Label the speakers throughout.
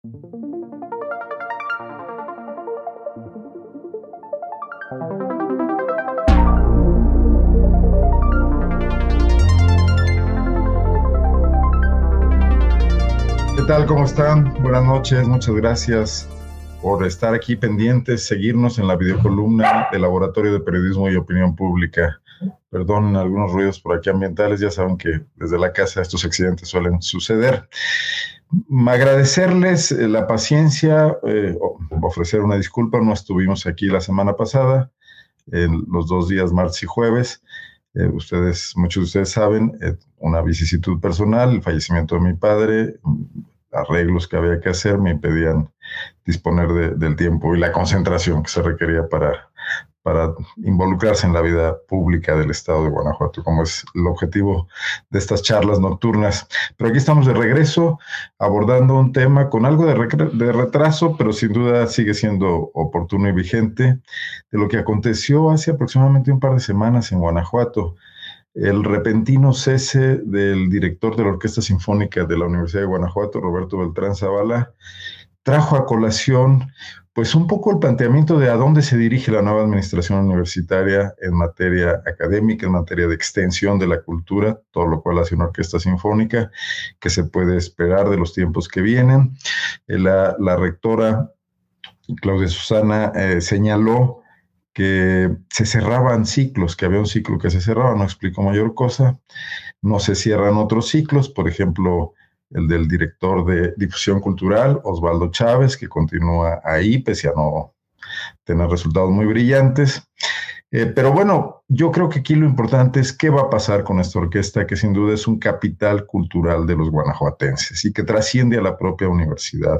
Speaker 1: ¿Qué tal? ¿Cómo están? Buenas noches, muchas gracias por estar aquí pendientes, seguirnos en la videocolumna del Laboratorio de Periodismo y Opinión Pública. Perdón algunos ruidos por aquí ambientales, ya saben que desde la casa estos accidentes suelen suceder. Agradecerles eh, la paciencia, eh, ofrecer una disculpa, no estuvimos aquí la semana pasada, en los dos días, martes y jueves. Eh, ustedes, muchos de ustedes saben, una vicisitud personal, el fallecimiento de mi padre, arreglos que había que hacer me impedían disponer del tiempo y la concentración que se requería para, para involucrarse en la vida pública del estado de Guanajuato, como es el objetivo de estas charlas nocturnas. Pero aquí estamos de regreso abordando un tema con algo de, retraso, pero sin duda sigue siendo oportuno y vigente, de lo que aconteció hace aproximadamente un par de semanas en Guanajuato el repentino cese del director de la Orquesta Sinfónica de la Universidad de Guanajuato, Roberto Beltrán Zavala, trajo a colación pues un poco el planteamiento de a dónde se dirige la nueva administración universitaria en materia académica, en materia de extensión de la cultura, todo lo cual hace una orquesta sinfónica, que se puede esperar de los tiempos que vienen. Eh, la, rectora Claudia Susana eh, señaló que se cerraban ciclos, que había un ciclo que se cerraba, no explico mayor cosa, no se cierran otros ciclos, por ejemplo, el del director de difusión cultural, Osvaldo Chávez, que continúa ahí, pese a no tener resultados muy brillantes. Eh, pero bueno, yo creo que aquí lo importante es qué va a pasar con esta orquesta, que sin duda es un capital cultural de los guanajuatenses y que trasciende a la propia universidad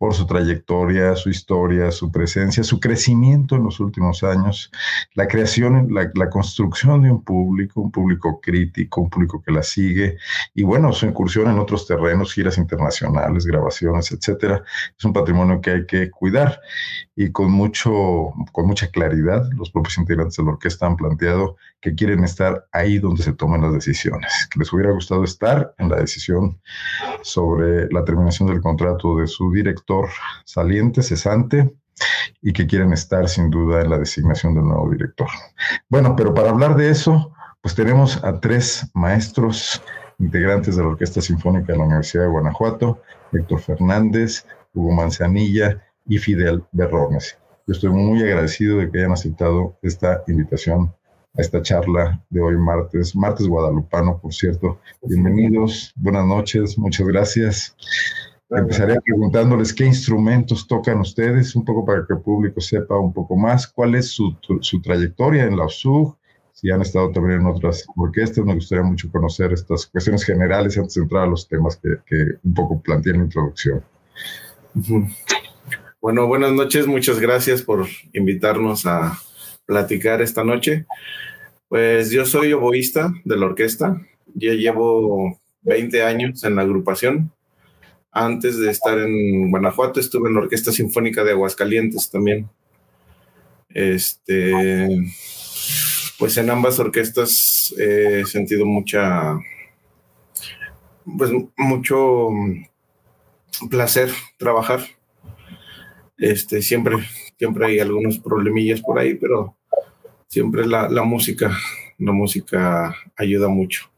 Speaker 1: por su trayectoria, su historia, su presencia, su crecimiento en los últimos años, la creación, la, la, construcción de un público, un público crítico, un público que la sigue, y bueno, su incursión en otros terrenos, giras internacionales, grabaciones, etcétera, es un patrimonio que hay que cuidar y con mucho, con mucha claridad, los propios integrantes de la orquesta han planteado que quieren estar ahí donde se tomen las decisiones, que les hubiera gustado estar en la decisión sobre la terminación del contrato de su director saliente, cesante, y que quieren estar sin duda en la designación del nuevo director. Bueno, pero para hablar de eso, pues tenemos a tres maestros integrantes de la Orquesta Sinfónica de la Universidad de Guanajuato, Héctor Fernández, Hugo Manzanilla y Fidel Berrones. Yo estoy muy agradecido de que hayan aceptado esta invitación a esta charla de hoy martes, martes guadalupano, por cierto. Bienvenidos, buenas noches, muchas gracias. Empezaré preguntándoles qué instrumentos tocan ustedes, un poco para que el público sepa un poco más, cuál es su, su trayectoria en la USUG, si han estado también en otras orquestas, me gustaría mucho conocer estas cuestiones generales antes de entrar a los temas que, que un poco planteé en la introducción.
Speaker 2: Bueno, buenas noches, muchas gracias por invitarnos a platicar esta noche. Pues yo soy oboísta de la orquesta, ya llevo 20 años en la agrupación. Antes de estar en Guanajuato estuve en la Orquesta Sinfónica de Aguascalientes también. Este, pues en ambas orquestas he sentido mucha, pues mucho placer trabajar. Este, siempre, siempre hay algunos problemillas por ahí, pero siempre la, la música, la música ayuda mucho.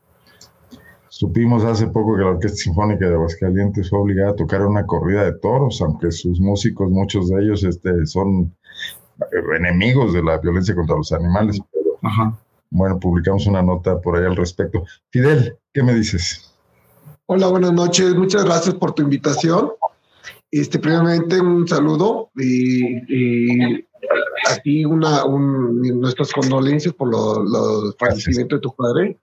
Speaker 1: Supimos hace poco que la Orquesta Sinfónica de Aguascalientes fue obligada a tocar una corrida de toros, aunque sus músicos, muchos de ellos, este, son enemigos de la violencia contra los animales. Pero, Bueno, publicamos una nota por ahí al respecto. Fidel, ¿qué me dices?
Speaker 3: Hola, buenas noches. Muchas gracias por tu invitación. Este, primeramente, un saludo y, y una, nuestras condolencias por el fallecimiento de tu padre.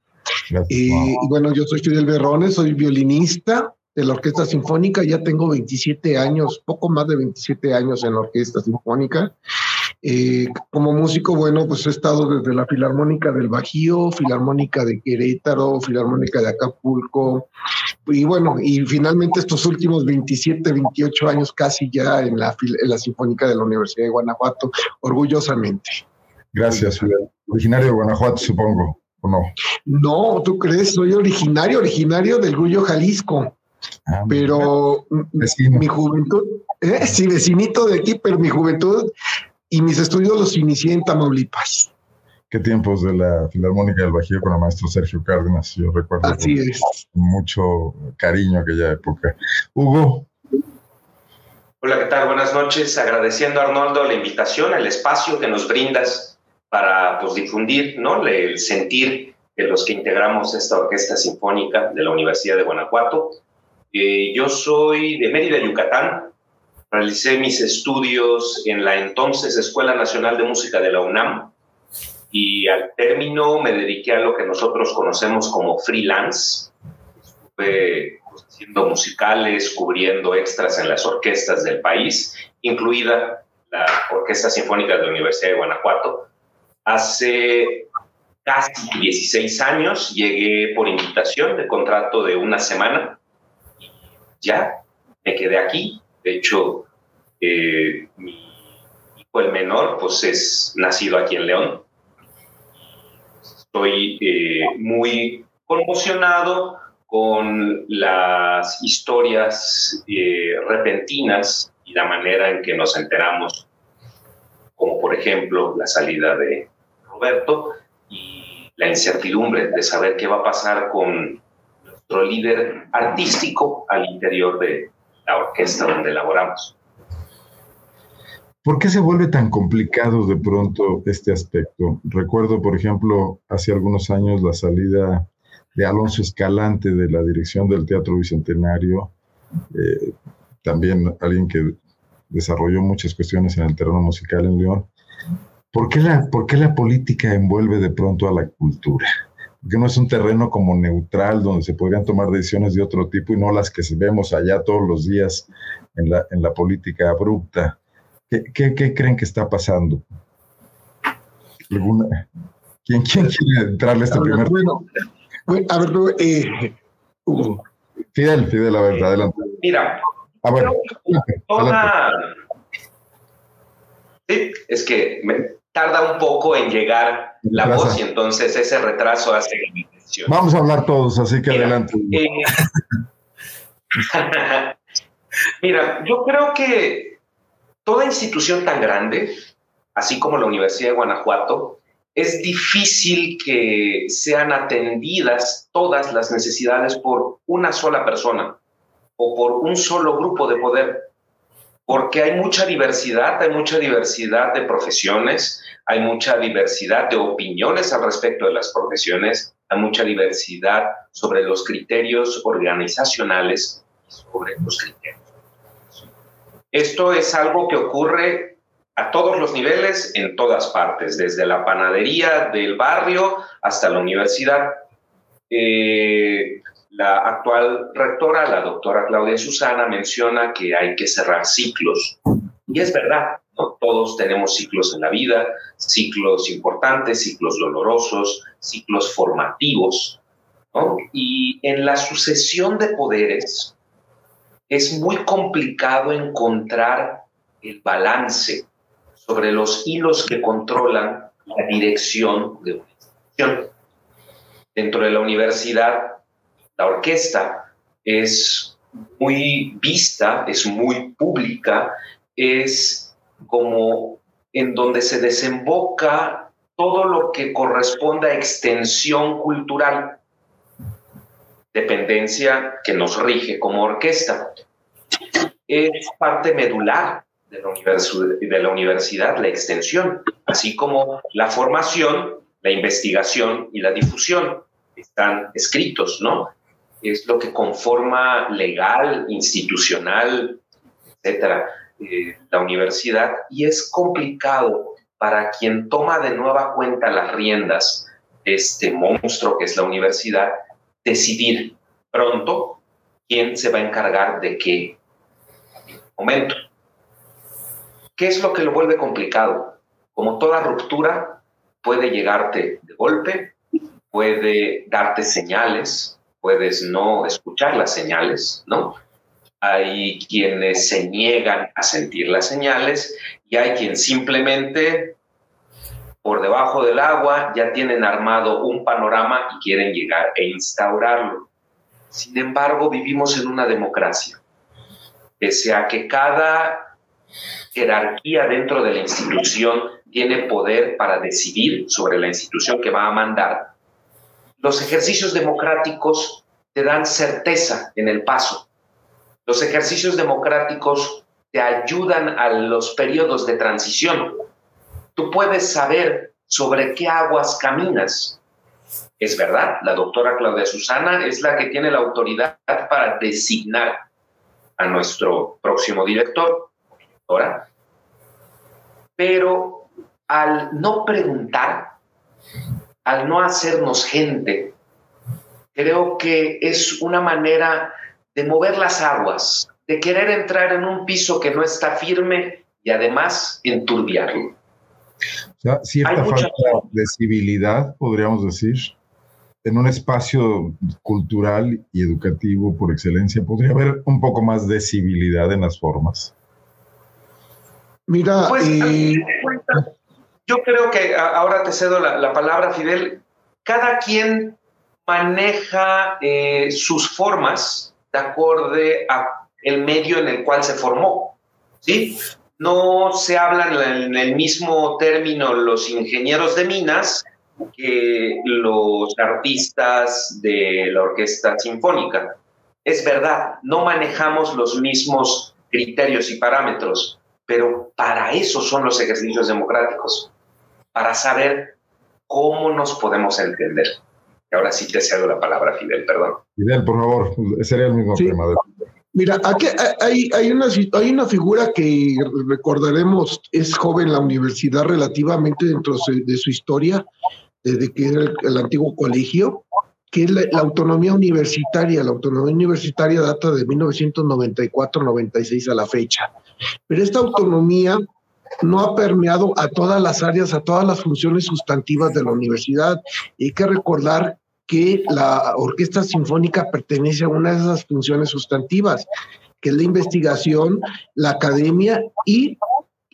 Speaker 3: Y, bueno, yo soy Fidel Berrones, soy violinista de la Orquesta Sinfónica, ya tengo 27 años, poco más de 27 años en la Orquesta Sinfónica. Eh, como músico, bueno, pues he estado desde la Filarmónica del Bajío, Filarmónica de Querétaro, Filarmónica de Acapulco, y bueno, y finalmente estos últimos 27, 28 años casi ya en la, en la Sinfónica de la Universidad de Guanajuato, orgullosamente.
Speaker 1: Gracias, originario de Guanajuato, supongo, ¿o no?
Speaker 3: No, ¿tú crees? Soy originario, originario del Gullo, Jalisco. Ah, pero mi juventud, ¿eh? sí, vecinito de aquí, pero mi juventud y mis estudios los inicié en Tamaulipas.
Speaker 1: Qué tiempos de la Filarmónica del Bajío con el maestro Sergio Cárdenas, yo recuerdo
Speaker 3: Así es.
Speaker 1: mucho cariño aquella época. Hugo.
Speaker 4: Hola, ¿qué tal? Buenas noches. Agradeciendo a Arnoldo la invitación, el espacio que nos brindas para pues, difundir ¿no? el sentir de los que integramos esta orquesta sinfónica de la Universidad de Guanajuato. Eh, yo soy de Mérida, Yucatán. Realicé mis estudios en la entonces Escuela Nacional de Música de la UNAM y al término me dediqué a lo que nosotros conocemos como freelance. Estuve pues, haciendo musicales, cubriendo extras en las orquestas del país, incluida la Orquesta Sinfónica de la Universidad de Guanajuato. Hace casi 16 años llegué por invitación de contrato de una semana y ya me quedé aquí. De hecho, eh, mi hijo el menor pues es nacido aquí en León Estoy eh, muy conmocionado con las historias eh, repentinas y la manera en que nos enteramos, como por ejemplo la salida de Roberto y la incertidumbre de saber qué va a pasar con nuestro líder artístico al interior de la orquesta donde elaboramos.
Speaker 1: ¿Por qué se vuelve tan complicado de pronto este aspecto? Recuerdo, por ejemplo, hace algunos años la salida de Alonso Escalante de la dirección del Teatro Bicentenario, eh, también alguien que desarrolló muchas cuestiones en el terreno musical en León. ¿Por qué, la, ¿Por qué la política envuelve de pronto a la cultura? Porque no es un terreno como neutral donde se podrían tomar decisiones de otro tipo y no las que vemos allá todos los días en la política abrupta. ¿Qué, creen que está pasando? ¿Quién, quiere entrarle a este primer?
Speaker 3: Bueno, a ver, eh,
Speaker 1: Fidel, Fidel, a ver, adelante.
Speaker 4: Mira, a ver, toda... Sí, es que me tarda un poco en llegar la voz y entonces ese retraso hace
Speaker 1: Vamos a hablar todos, así que adelante. Eh,
Speaker 4: mira, yo creo que toda institución tan grande, así como la Universidad de Guanajuato, es difícil que sean atendidas todas las necesidades por una sola persona o por un solo grupo de poder, porque hay mucha diversidad, hay mucha diversidad de profesiones, hay mucha diversidad de opiniones al respecto de las profesiones, hay mucha diversidad sobre los criterios organizacionales y sobre los criterios esto es algo que ocurre a todos los niveles, en todas partes, desde la panadería del barrio hasta la universidad. Eh, la actual rectora, la doctora Claudia Susana, menciona que hay que cerrar ciclos. Y es verdad, todos tenemos ciclos en la vida, ciclos importantes, ciclos dolorosos, ciclos formativos. Y en la sucesión de poderes, es muy complicado encontrar el balance sobre los hilos que controlan la dirección de una institución. Dentro de la universidad, la orquesta es muy vista, es muy pública, es como en donde se desemboca todo lo que corresponde a extensión cultural dependencia que nos rige como orquesta. Es parte medular de la, universidad, la extensión, así como la formación, la investigación y la difusión. Están escritos, ¿no? Es lo que conforma legal, institucional, etcétera, eh, la universidad. Y es complicado para quien toma de nueva cuenta las riendas de este monstruo que es la universidad, decidir pronto quién se va a encargar de qué momento. ¿Qué es lo que lo vuelve complicado? Como toda ruptura, puede llegarte de golpe, puede darte señales, puedes no escuchar las señales, ¿no? Hay quienes se niegan a sentir las señales y hay quien simplemente por debajo del agua ya tienen armado un panorama y quieren llegar e instaurarlo. Sin embargo, vivimos en una democracia. Pese a que cada jerarquía dentro de la institución tiene poder para decidir sobre la institución que va a mandar, los ejercicios democráticos te dan certeza en el paso. Los ejercicios democráticos te ayudan a los periodos de transición. Tú puedes saber sobre qué aguas caminas. Es verdad, la doctora Claudia Susana es la que tiene la autoridad para designar a nuestro próximo director, ahora. Pero al no preguntar, al no hacernos gente, creo que es una manera de mover las aguas, de querer entrar en un piso que no está firme y además enturbiarlo.
Speaker 1: O sea, cierta falta de civilidad, podríamos decir, en un espacio cultural y educativo por excelencia, podría haber un poco más de civilidad en las formas.
Speaker 4: Mira, pues, eh, yo creo que ahora te cedo la, palabra, Fidel. Cada quien maneja eh, sus formas de acorde a el medio en el cual se formó. ¿sí? No se hablan en el mismo término los ingenieros de minas que los artistas de la orquesta sinfónica. Es verdad, no manejamos los mismos criterios y parámetros, pero para eso son los ejercicios democráticos, para saber cómo nos podemos entender. ahora sí te cedo la palabra, Fidel, perdón.
Speaker 1: Fidel, por favor, sería el mismo tema.
Speaker 3: Mira, aquí hay, hay, una, hay una figura que recordaremos, es joven en la universidad relativamente dentro de su historia, desde que era el, antiguo colegio, que es la, autonomía universitaria. La autonomía universitaria data de 1994-96 a la fecha. Pero esta autonomía no ha permeado a todas las áreas, a todas las funciones sustantivas de la universidad. Y hay que recordar que la Orquesta Sinfónica pertenece a una de esas funciones sustantivas, que es la investigación, la academia y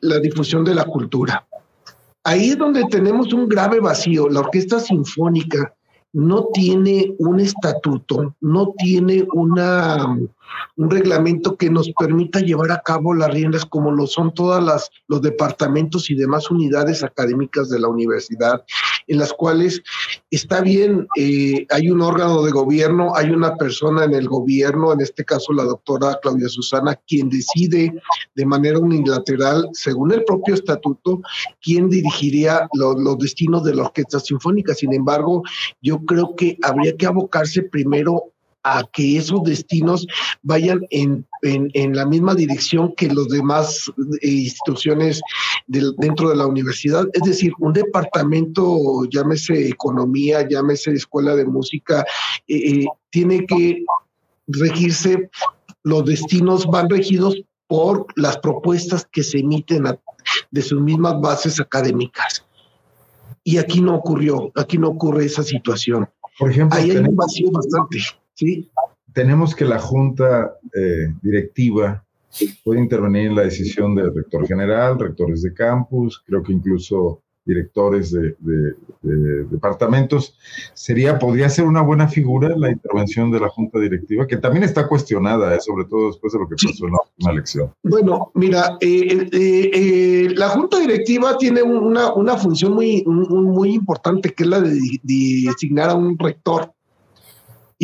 Speaker 3: la difusión de la cultura. Ahí es donde tenemos un grave vacío. La Orquesta Sinfónica no tiene un estatuto, no tiene una un reglamento que nos permita llevar a cabo las riendas como lo son todas las los departamentos y demás unidades académicas de la universidad en las cuales está bien eh, hay un órgano de gobierno hay una persona en el gobierno en este caso la doctora Claudia Susana quien decide de manera unilateral según el propio estatuto quién dirigiría los destinos de la orquesta sinfónica. Sin embargo yo creo que habría que abocarse primero a que esos destinos vayan en, en, la misma dirección que los demás eh, instituciones dentro de la universidad. Es decir, un departamento, llámese economía, llámese escuela de música, eh, eh, tiene que regirse, los destinos van regidos por las propuestas que se emiten de sus mismas bases académicas. Y aquí no ocurrió, aquí no ocurre esa situación. Por ejemplo, Ahí hay un vacío bastante. ¿sí?
Speaker 1: Tenemos que la junta eh, directiva puede intervenir en la decisión del rector general, rectores de campus, creo que incluso directores de, departamentos. Sería, podría ser una buena figura la intervención de la junta directiva, que también está cuestionada, eh, sobre todo después de lo que pasó en la última elección.
Speaker 3: Bueno, mira, eh, la junta directiva tiene una, una función muy, muy importante, que es la de designar a un rector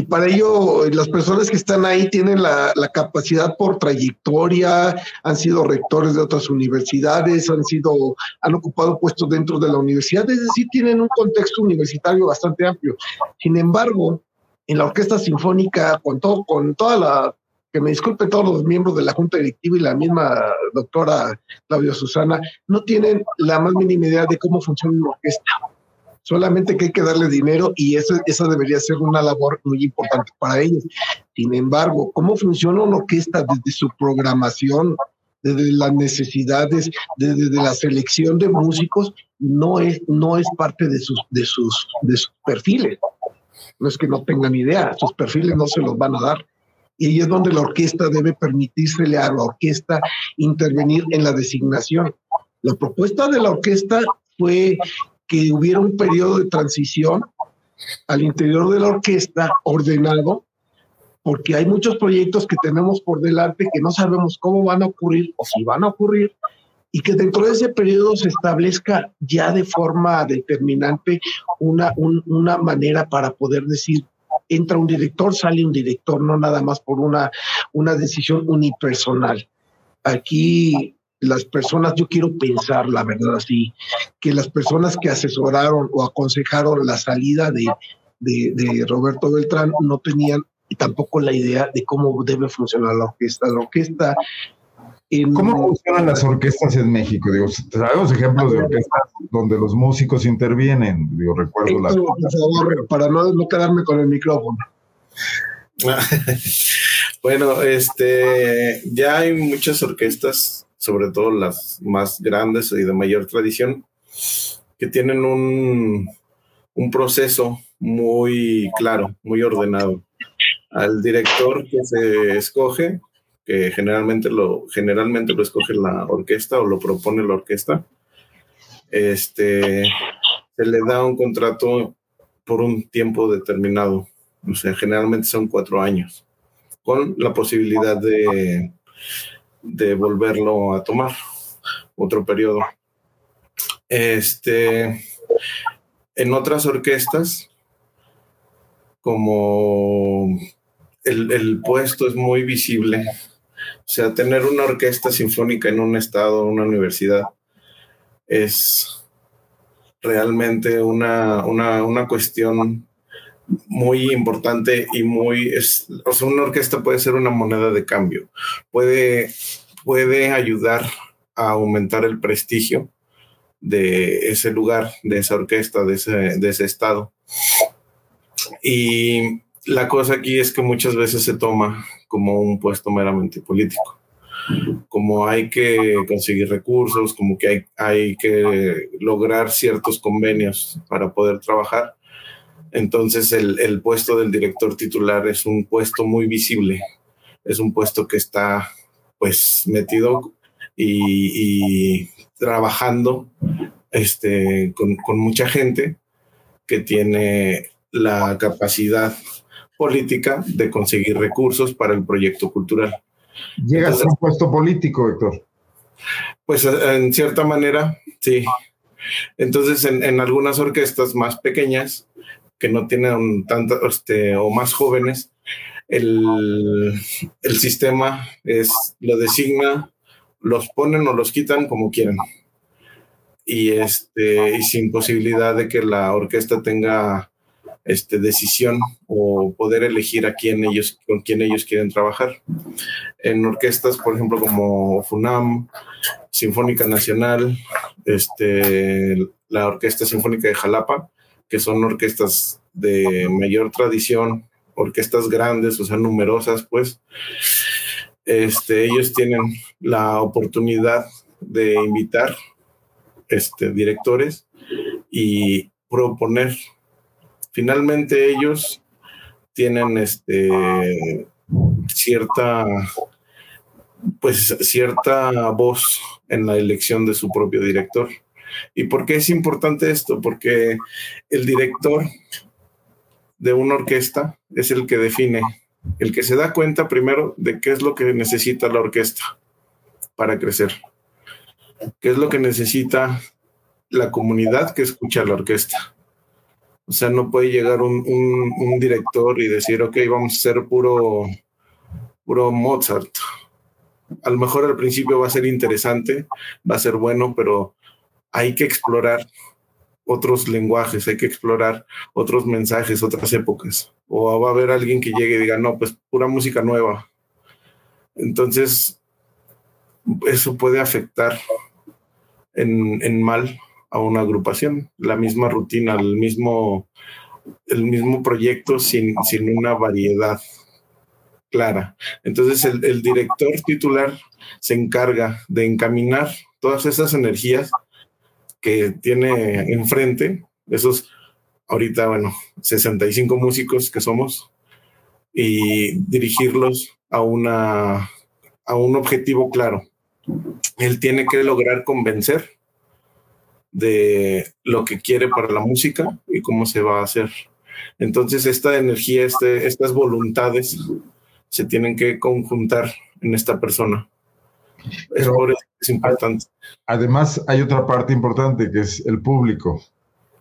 Speaker 3: y para ello las personas que están ahí tienen la, capacidad por trayectoria, han sido rectores de otras universidades, han sido, han ocupado puestos dentro de la universidad, es decir, tienen un contexto universitario bastante amplio. Sin embargo, en la orquesta sinfónica, con todo, con toda la que me disculpen todos los miembros de la Junta Directiva y la misma doctora Claudia Susana, no tienen la más mínima idea de cómo funciona una orquesta solamente que hay que darle dinero y eso, esa debería ser una labor muy importante para ellos. Sin embargo, ¿cómo funciona una orquesta desde su programación, desde las necesidades, desde la selección de músicos? No es, no es parte de sus, de, sus, de sus perfiles. No es que no tengan idea, sus perfiles no se los van a dar. Y ahí es donde la orquesta debe permitírsele a la orquesta intervenir en la designación. La propuesta de la orquesta fue que hubiera un periodo de transición al interior de la orquesta ordenado porque hay muchos proyectos que tenemos por delante que no sabemos cómo van a ocurrir o si van a ocurrir, y que dentro de ese periodo se establezca ya de forma determinante una, una manera para poder decir, entra un director, sale un director, no nada más por una, una decisión unipersonal. Aquí las personas, yo quiero pensar la verdad así, que las personas que asesoraron o aconsejaron la salida de, de, Roberto Beltrán no tenían tampoco la idea de cómo debe funcionar la orquesta. La orquesta
Speaker 1: ¿Cómo funcionan las orquestas en México? Digo, sabemos ejemplos de orquestas donde los músicos intervienen. Digo, recuerdo la.
Speaker 3: Por favor, para no, no quedarme con el micrófono.
Speaker 2: bueno, este, ya hay muchas orquestas, sobre todo las más grandes y de mayor tradición, que tienen un, un proceso muy claro, muy ordenado. Al director que se escoge que generalmente lo, generalmente lo escoge la orquesta o lo propone la orquesta, este, se le da un contrato por un tiempo determinado, o sea, generalmente son cuatro años, con la posibilidad de, de volverlo a tomar, otro periodo. Este, en otras orquestas, como el, el puesto es muy visible, o sea, tener una orquesta sinfónica en un estado, una universidad, es realmente una, una, cuestión muy importante y muy, es, o sea, una orquesta puede ser una moneda de cambio, puede, puede ayudar a aumentar el prestigio de ese lugar, de esa orquesta, de ese, de ese estado. Y la cosa aquí es que muchas veces se toma como un puesto meramente político. Como hay que conseguir recursos, como que hay, hay que lograr ciertos convenios para poder trabajar. Entonces el, el puesto del director titular es un puesto muy visible, es un puesto que está pues metido y, y trabajando este, con, con mucha gente que tiene la capacidad política de conseguir recursos para el proyecto cultural.
Speaker 1: ¿Llegas a un puesto político, Héctor?
Speaker 2: Pues eh, en cierta manera, sí. Entonces, en, algunas orquestas más pequeñas, que no tienen tanto, este, o más jóvenes, el, el sistema es, lo designa, los ponen o los quitan como quieran. Y, este, y sin posibilidad de que la orquesta tenga este, decisión o poder elegir a quién ellos, con quién ellos quieren trabajar. En orquestas, por ejemplo, como FUNAM, Sinfónica Nacional, este, la Orquesta Sinfónica de Jalapa, que son orquestas de mayor tradición, orquestas grandes, o sea, numerosas, pues, este, ellos tienen la oportunidad de invitar este, directores y proponer finalmente ellos tienen este cierta pues cierta voz en la elección de su propio director. ¿Y por qué es importante esto? Porque el director de una orquesta es el que define, el que se da cuenta primero de qué es lo que necesita la orquesta para crecer, qué es lo que necesita la comunidad que escucha la orquesta, o sea, no puede llegar un, director y decir, ok, vamos a hacer puro, puro Mozart. A lo mejor al principio va a ser interesante, va a ser bueno, pero hay que explorar otros lenguajes, hay que explorar otros mensajes, otras épocas. O va a haber alguien que llegue y diga, no, pues pura música nueva. Entonces, eso puede afectar en, en mal a una agrupación, la misma rutina, el mismo, el mismo proyecto sin, sin una variedad clara. Entonces el, el, director titular se encarga de encaminar todas esas energías que tiene enfrente, esos ahorita, bueno, 65 músicos que somos, y dirigirlos a, una, a un objetivo claro. Él tiene que lograr convencer de lo que quiere para la música y cómo se va a hacer. Entonces, esta energía, este, estas voluntades se tienen que conjuntar en esta persona. Eso es importante.
Speaker 1: Además, hay otra parte importante que es el público.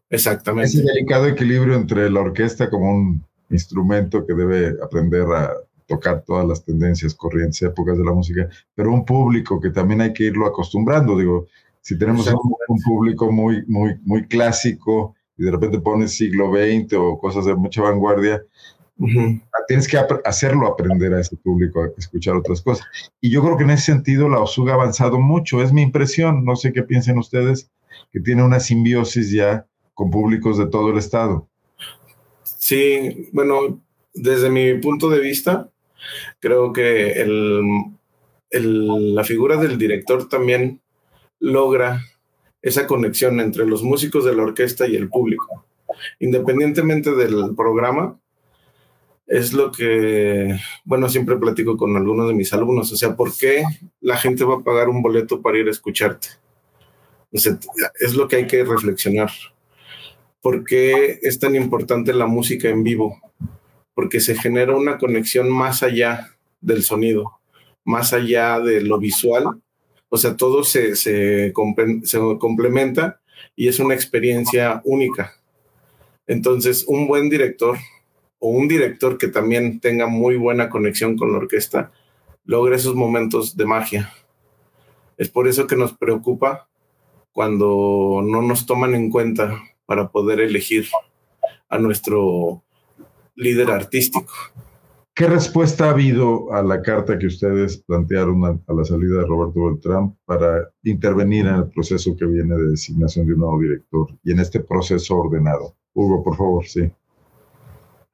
Speaker 2: Exactamente.
Speaker 1: Ese delicado equilibrio entre la orquesta como un instrumento que debe aprender a tocar todas las tendencias, corrientes, épocas de la música, pero un público que también hay que irlo acostumbrando. Digo, si tenemos un, público muy, muy, muy clásico y de repente pones siglo XX o cosas de mucha vanguardia, tienes que hacerlo aprender a ese público a escuchar otras cosas. Y yo creo que en ese sentido la OSUG ha avanzado mucho, es mi impresión, no sé qué piensen ustedes, que tiene una simbiosis ya con públicos de todo el estado.
Speaker 2: Sí, bueno, desde mi punto de vista, Creo que la figura del director también logra esa conexión entre los músicos de la orquesta y el público. Independientemente del programa, es lo que, bueno, siempre platico con algunos de mis alumnos, o sea, ¿por qué la gente va a pagar un boleto para ir a escucharte? es lo que hay que reflexionar. ¿Por qué es tan importante la música en vivo? porque se genera una conexión más allá del sonido, más allá de lo visual. O sea, todo se, se, complementa y es una experiencia única. Entonces, un buen director o un director que también tenga muy buena conexión con la orquesta logra esos momentos de magia. Es por eso que nos preocupa cuando no nos toman en cuenta para poder elegir a nuestro líder artístico.
Speaker 1: ¿Qué respuesta ha habido a la carta que ustedes plantearon a, la salida de Roberto Beltrán para intervenir en el proceso que viene de designación de un nuevo director y en este proceso ordenado? Hugo, por favor, sí.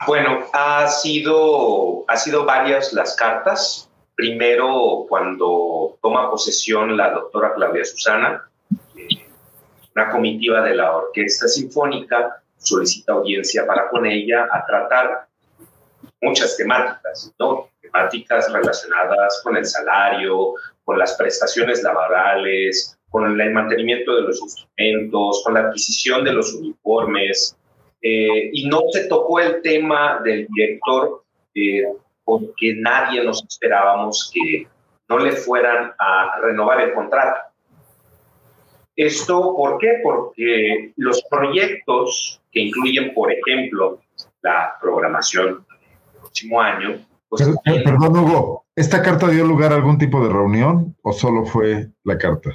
Speaker 4: Bueno, ha sido, ha sido varias las cartas. Primero, cuando toma posesión la doctora Claudia Susana, una comitiva de la Orquesta Sinfónica solicita audiencia para con ella a tratar muchas temáticas, ¿no? Temáticas relacionadas con el salario, con las prestaciones laborales, con el mantenimiento de los instrumentos, con la adquisición de los uniformes. Eh, y no se tocó el tema del director eh, porque nadie nos esperábamos que no le fueran a renovar el contrato. ¿Esto por qué? Porque los proyectos que incluyen, por ejemplo, la programación del próximo año.
Speaker 1: Pues, perdón, Hugo, ¿esta carta dio lugar a algún tipo de reunión o solo fue la carta?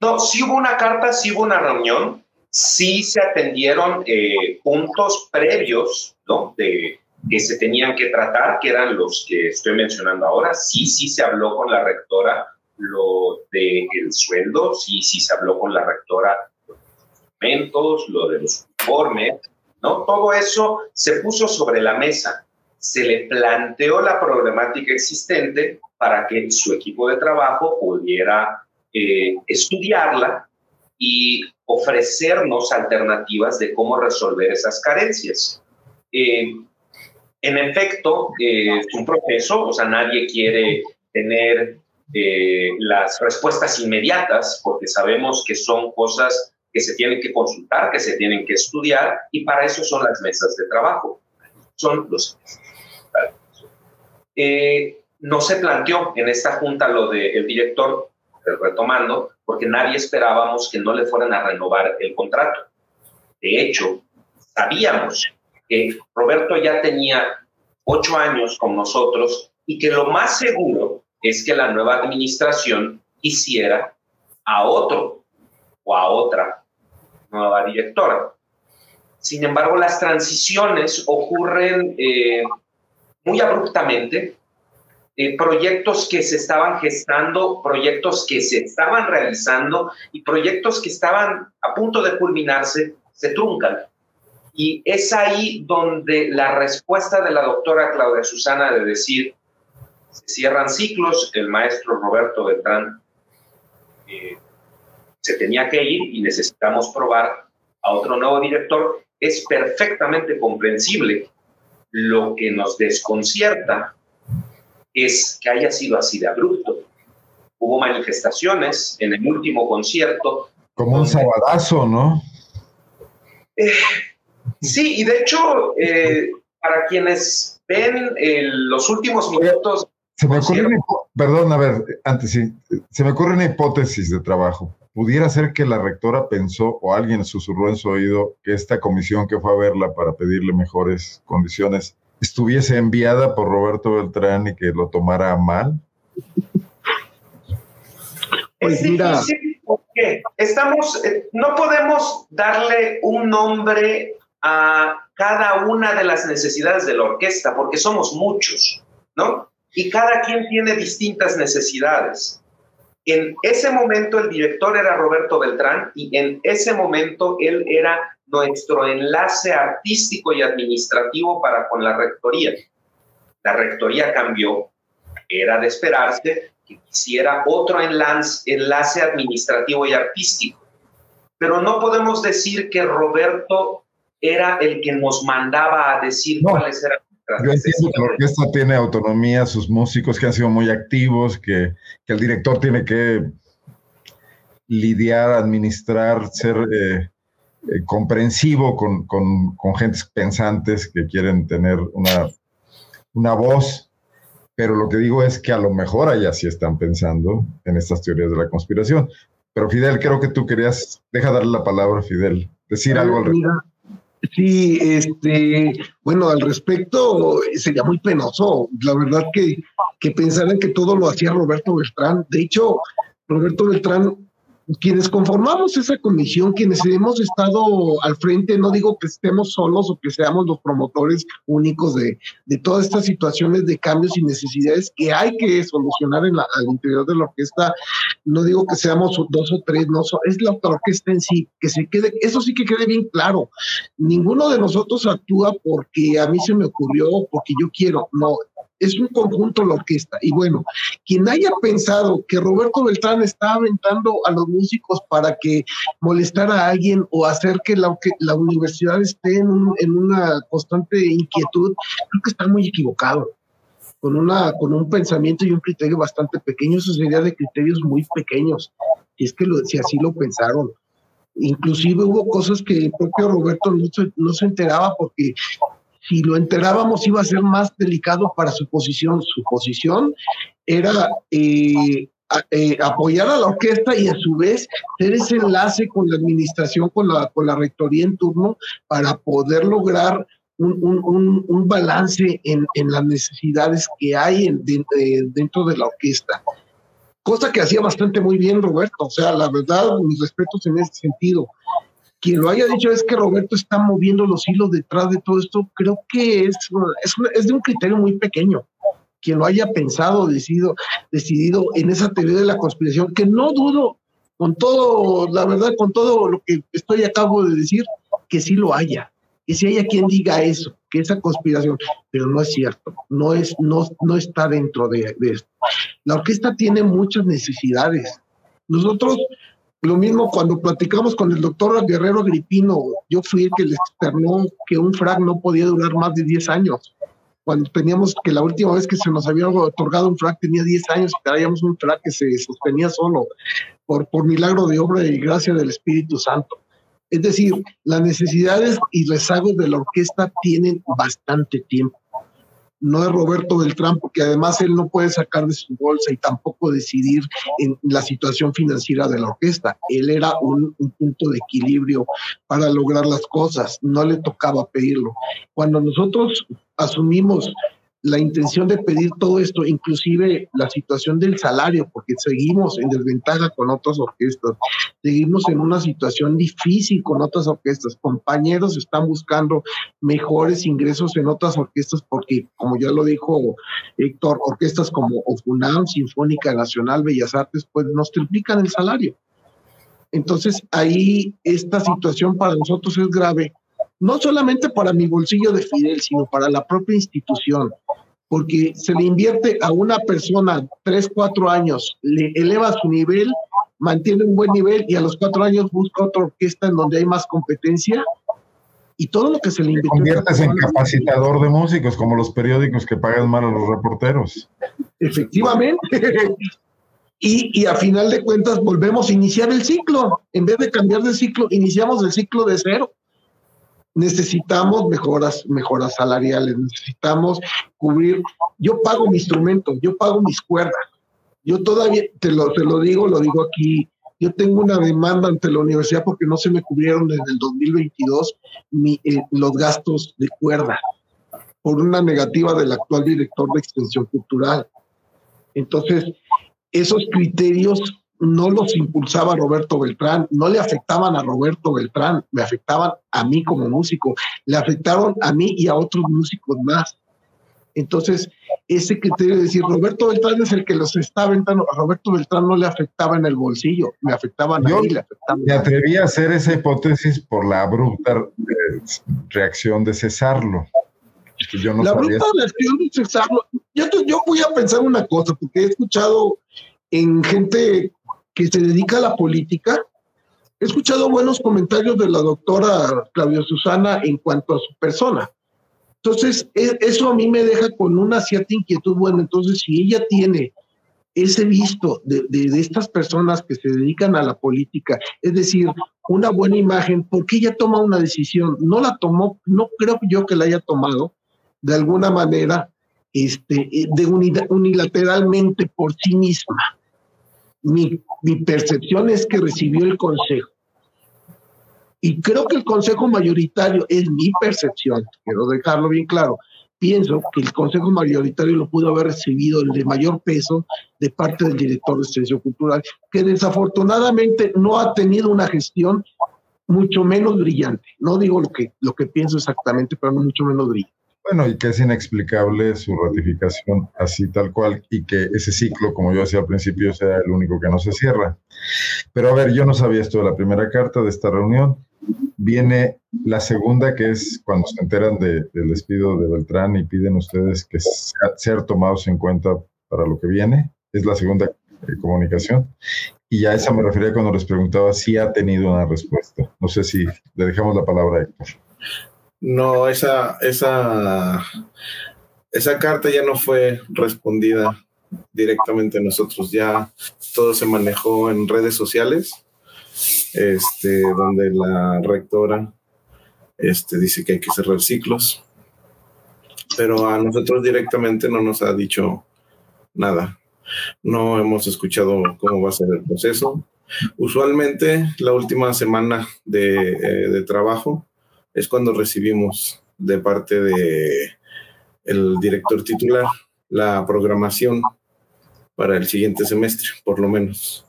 Speaker 4: No, sí hubo una carta, sí hubo una reunión, sí se atendieron eh, puntos previos, ¿no? De, que se tenían que tratar, que eran los que estoy mencionando ahora. Sí, sí se habló con la rectora lo del el sueldo, sí, sí se habló con la rectora de los instrumentos, lo de los informes, ¿no? Todo eso se puso sobre la mesa. Se le planteó la problemática existente para que su equipo de trabajo pudiera eh, estudiarla y ofrecernos alternativas de cómo resolver esas carencias. Eh, en efecto, eh, es un proceso, o sea, nadie quiere tener eh, las respuestas inmediatas, porque sabemos que son cosas que se tienen que consultar, que se tienen que estudiar, y para eso son las mesas de trabajo. Son los. No se planteó en esta junta lo del director, retomando, porque nadie esperábamos que no le fueran a renovar el contrato. De hecho, sabíamos que Roberto ya tenía ocho años con nosotros y que lo más seguro es que la nueva administración hiciera a otro o a otra nueva directora. Sin embargo, las transiciones ocurren eh, muy abruptamente. Eh, proyectos que se estaban gestando, proyectos que se estaban realizando y proyectos que estaban a punto de culminarse se truncan. Y es ahí donde la respuesta de la doctora Claudia Susana de decir, se cierran ciclos, el maestro Roberto Beltrán eh, se tenía que ir y necesitamos probar a otro nuevo director, es perfectamente comprensible. Lo que nos desconcierta es que haya sido así de abrupto. Hubo manifestaciones en el último concierto.
Speaker 1: Como un sabadazo, ¿no?
Speaker 4: Eh, sí, y de hecho, eh, para quienes ven los últimos minutos.
Speaker 1: Se me ocurre una, perdón, a ver, antes sí, se me ocurre una hipótesis de trabajo. Pudiera ser que la rectora pensó o alguien susurró en su oído que esta comisión que fue a verla para pedirle mejores condiciones estuviese enviada por Roberto Beltrán y que lo tomara mal.
Speaker 4: Pues es mira, porque estamos, eh, no podemos darle un nombre a cada una de las necesidades de la orquesta, porque somos muchos, ¿no? Y cada quien tiene distintas necesidades. En ese momento el director era Roberto Beltrán y en ese momento él era nuestro enlace artístico y administrativo para con la rectoría. La rectoría cambió, era de esperarse que quisiera otro enlace, enlace administrativo y artístico. Pero no podemos decir que Roberto era el que nos mandaba a decir cuáles eran
Speaker 1: yo entiendo que la orquesta tiene autonomía, sus músicos que han sido muy activos, que, el director tiene que lidiar, administrar, ser eh, eh, comprensivo con, con, con, gentes pensantes que quieren tener una, una voz, pero lo que digo es que a lo mejor allá sí están pensando en estas teorías de la conspiración. Pero Fidel, creo que tú querías, deja darle la palabra, Fidel, decir algo al respecto.
Speaker 3: Sí, este, bueno, al respecto sería muy penoso, la verdad que, que pensaran que todo lo hacía Roberto Beltrán. De hecho, Roberto Beltrán quienes conformamos esa comisión, quienes hemos estado al frente, no digo que estemos solos o que seamos los promotores únicos de, todas estas situaciones de cambios y necesidades que hay que solucionar en la, al interior de la orquesta, no digo que seamos dos o tres, no, es la orquesta en sí, que se quede, eso sí que quede bien claro, ninguno de nosotros actúa porque a mí se me ocurrió, porque yo quiero, no, es un conjunto la orquesta. Y bueno, quien haya pensado que Roberto Beltrán está aventando a los músicos para que molestara a alguien o hacer que la, la universidad esté en, una constante inquietud, creo que está muy equivocado. Con, una, con un pensamiento y un criterio bastante pequeño, eso sería de criterios muy pequeños, si es que lo, si así lo pensaron. Inclusive hubo cosas que el propio Roberto no no se enteraba porque si lo enterábamos iba a ser más delicado para su posición. Su posición era eh, eh, apoyar a la orquesta y a su vez ser ese enlace con la administración, con la, con la rectoría en turno, para poder lograr un, balance en, las necesidades que hay dentro de la orquesta. Cosa que hacía bastante muy bien Roberto, o sea, la verdad, mis respetos en ese sentido quien lo haya dicho es que Roberto está moviendo los hilos detrás de todo esto, creo que es, es, de un criterio muy pequeño. Quien lo haya pensado, decidido, decidido en esa teoría de la conspiración, que no dudo, con todo, la verdad, con todo lo que estoy acabo de decir, que sí lo haya, que si haya quien diga eso, que esa conspiración, pero no es cierto, no, es, no, no está dentro de, de esto. La orquesta tiene muchas necesidades. Nosotros lo mismo cuando platicamos con el doctor Guerrero Agripino, yo fui el que le externó que un frac no podía durar más de 10 años. Cuando teníamos que la última vez que se nos había otorgado un frac tenía 10 años y traíamos un frac que se sostenía solo por, por milagro de obra y gracia del Espíritu Santo. Es decir, las necesidades y rezagos de la orquesta tienen bastante tiempo no es Roberto Beltrán, porque además él no puede sacar de su bolsa y tampoco decidir en la situación financiera de la orquesta. Él era un, un, punto de equilibrio para lograr las cosas, no le tocaba pedirlo. Cuando nosotros asumimos la intención de pedir todo esto, inclusive la situación del salario, porque seguimos en desventaja con otras orquestas, seguimos en una situación difícil con otras orquestas. Compañeros están buscando mejores ingresos en otras orquestas porque, como ya lo dijo Héctor, orquestas como OFUNAM, Sinfónica Nacional, Bellas Artes, pues nos triplican el salario. Entonces ahí esta situación para nosotros es grave no solamente para mi bolsillo de Fidel, sino para la propia institución, porque se le invierte a una persona tres, cuatro años, le eleva su nivel, mantiene un buen nivel y a los cuatro años busca otra orquesta en donde hay más competencia y todo lo que se le invierte.
Speaker 1: Conviertes en capacitador de músicos, como los periódicos que pagan mal a los reporteros.
Speaker 3: Efectivamente. y, y a final de cuentas volvemos a iniciar el ciclo. En vez de cambiar de ciclo, iniciamos el ciclo de cero necesitamos mejoras, mejoras salariales, necesitamos cubrir. Yo pago mi instrumento, yo pago mis cuerdas. Yo todavía, te lo, te lo digo, lo digo aquí, yo tengo una demanda ante la universidad porque no se me cubrieron desde el 2022 eh, los gastos de cuerda por una negativa del actual director de extensión cultural. Entonces, esos criterios no los impulsaba Roberto Beltrán, no le afectaban a Roberto Beltrán, me afectaban a mí como músico, le afectaron a mí y a otros músicos más. Entonces, ese criterio de decir, Roberto Beltrán es el que los está aventando, a Roberto Beltrán no le afectaba en el bolsillo, me afectaban a mí, le afectaban.
Speaker 1: Me atreví a hacer esa hipótesis por la abrupta eh, reacción de cesarlo.
Speaker 3: Yo no la abrupta reacción de cesarlo, yo, yo voy a pensar una cosa, porque he escuchado en gente que se dedica a la política. He escuchado buenos comentarios de la doctora Claudia Susana en cuanto a su persona. Entonces, e, eso a mí me deja con una cierta inquietud. Bueno, entonces, si ella tiene ese visto de, de, estas personas que se dedican a la política, es decir, una buena imagen, ¿por qué ella toma una decisión? No la tomó, no creo yo que la haya tomado de alguna manera este, de unilateralmente por sí misma mi, percepción es que recibió el consejo. Y creo que el consejo mayoritario es mi percepción, quiero dejarlo bien claro. Pienso que el consejo mayoritario lo pudo haber recibido el de mayor peso de parte del director de extensión cultural, que desafortunadamente no ha tenido una gestión mucho menos brillante. No digo lo que, lo que pienso exactamente, pero mucho menos brillante.
Speaker 1: Bueno, y que es inexplicable su ratificación así tal cual y que ese ciclo, como yo decía al principio, sea el único que no se cierra. Pero a ver, yo no sabía esto de la primera carta de esta reunión. Viene la segunda, que es cuando se enteran del despido de Beltrán y piden ustedes que ser tomados en cuenta para lo que viene. Es la segunda eh, comunicación. Y a esa me refería cuando les preguntaba si ha tenido una respuesta. No sé si le dejamos la palabra a Héctor.
Speaker 2: No, esa, esa, esa carta ya no fue respondida directamente a nosotros, ya todo se manejó en redes sociales, este, donde la rectora este, dice que hay que cerrar ciclos, pero a nosotros directamente no nos ha dicho nada. No hemos escuchado cómo va a ser el proceso. Usualmente la última semana de, eh, de trabajo es cuando recibimos de parte de el director titular la programación para el siguiente semestre, por lo menos.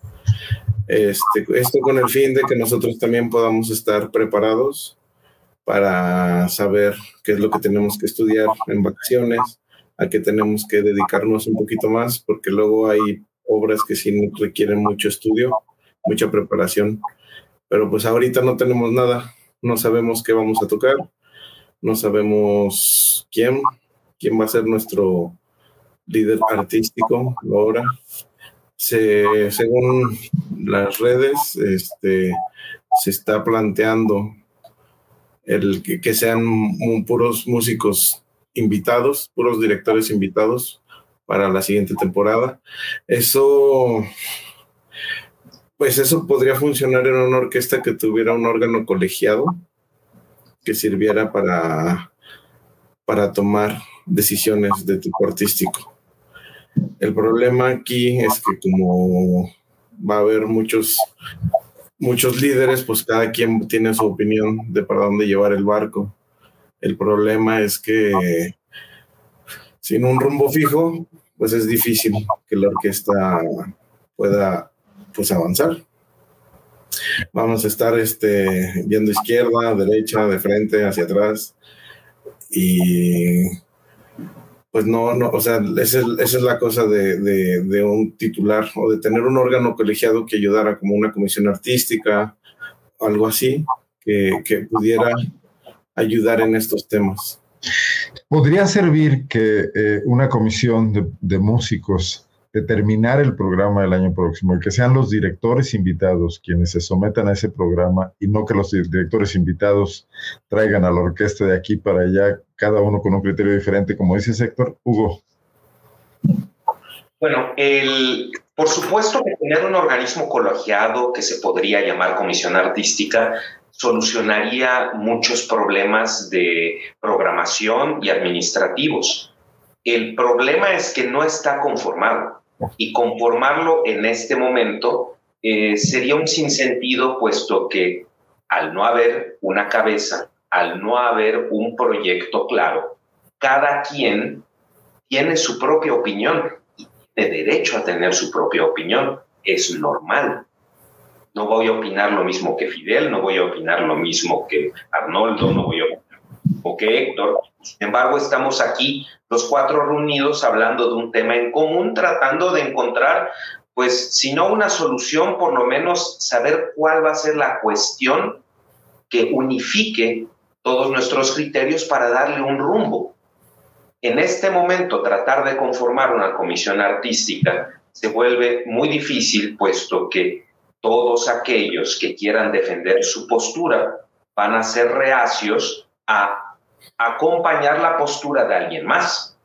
Speaker 2: Este, esto con el fin de que nosotros también podamos estar preparados para saber qué es lo que tenemos que estudiar en vacaciones, a qué tenemos que dedicarnos un poquito más, porque luego hay obras que sí requieren mucho estudio, mucha preparación, pero pues ahorita no tenemos nada no sabemos qué vamos a tocar, no sabemos quién, quién va a ser nuestro líder artístico ahora. Se, según las redes, este, se está planteando el que sean puros músicos invitados, puros directores invitados para la siguiente temporada. Eso pues eso podría funcionar en una orquesta que tuviera un órgano colegiado que sirviera para, para tomar decisiones de tipo artístico. El problema aquí es que como va a haber muchos, muchos líderes, pues cada quien tiene su opinión de para dónde llevar el barco. El problema es que sin un rumbo fijo, pues es difícil que la orquesta pueda pues avanzar. Vamos a estar este, viendo izquierda, derecha, de frente, hacia atrás. Y pues no, no, o sea, esa es, la cosa de, de, un titular o de tener un órgano colegiado que ayudara como una comisión artística, algo así, que, que pudiera ayudar en estos temas.
Speaker 1: Podría servir que eh, una comisión de músicos determinar el programa del año próximo y que sean los directores invitados quienes se sometan a ese programa y no que los directores invitados traigan a la orquesta de aquí para allá, cada uno con un criterio diferente, como dice Héctor. Hugo.
Speaker 4: Bueno, el, por supuesto que tener un organismo colegiado que se podría llamar comisión artística solucionaría muchos problemas de programación y administrativos. El problema es que no está conformado y conformarlo en este momento eh, sería un sinsentido puesto que al no haber una cabeza, al no haber un proyecto claro, cada quien tiene su propia opinión y tiene derecho a tener su propia opinión. Es normal. No voy a opinar lo mismo que Fidel, no voy a opinar lo mismo que Arnoldo, no voy a opinar o que Héctor. Sin embargo, estamos aquí los cuatro reunidos hablando de un tema en común, tratando de encontrar, pues, si no una solución, por lo menos saber cuál va a ser la cuestión que unifique todos nuestros criterios para darle un rumbo. En este momento, tratar de conformar una comisión artística se vuelve muy difícil, puesto que todos aquellos que quieran defender su postura van a ser reacios a acompañar la postura de alguien más.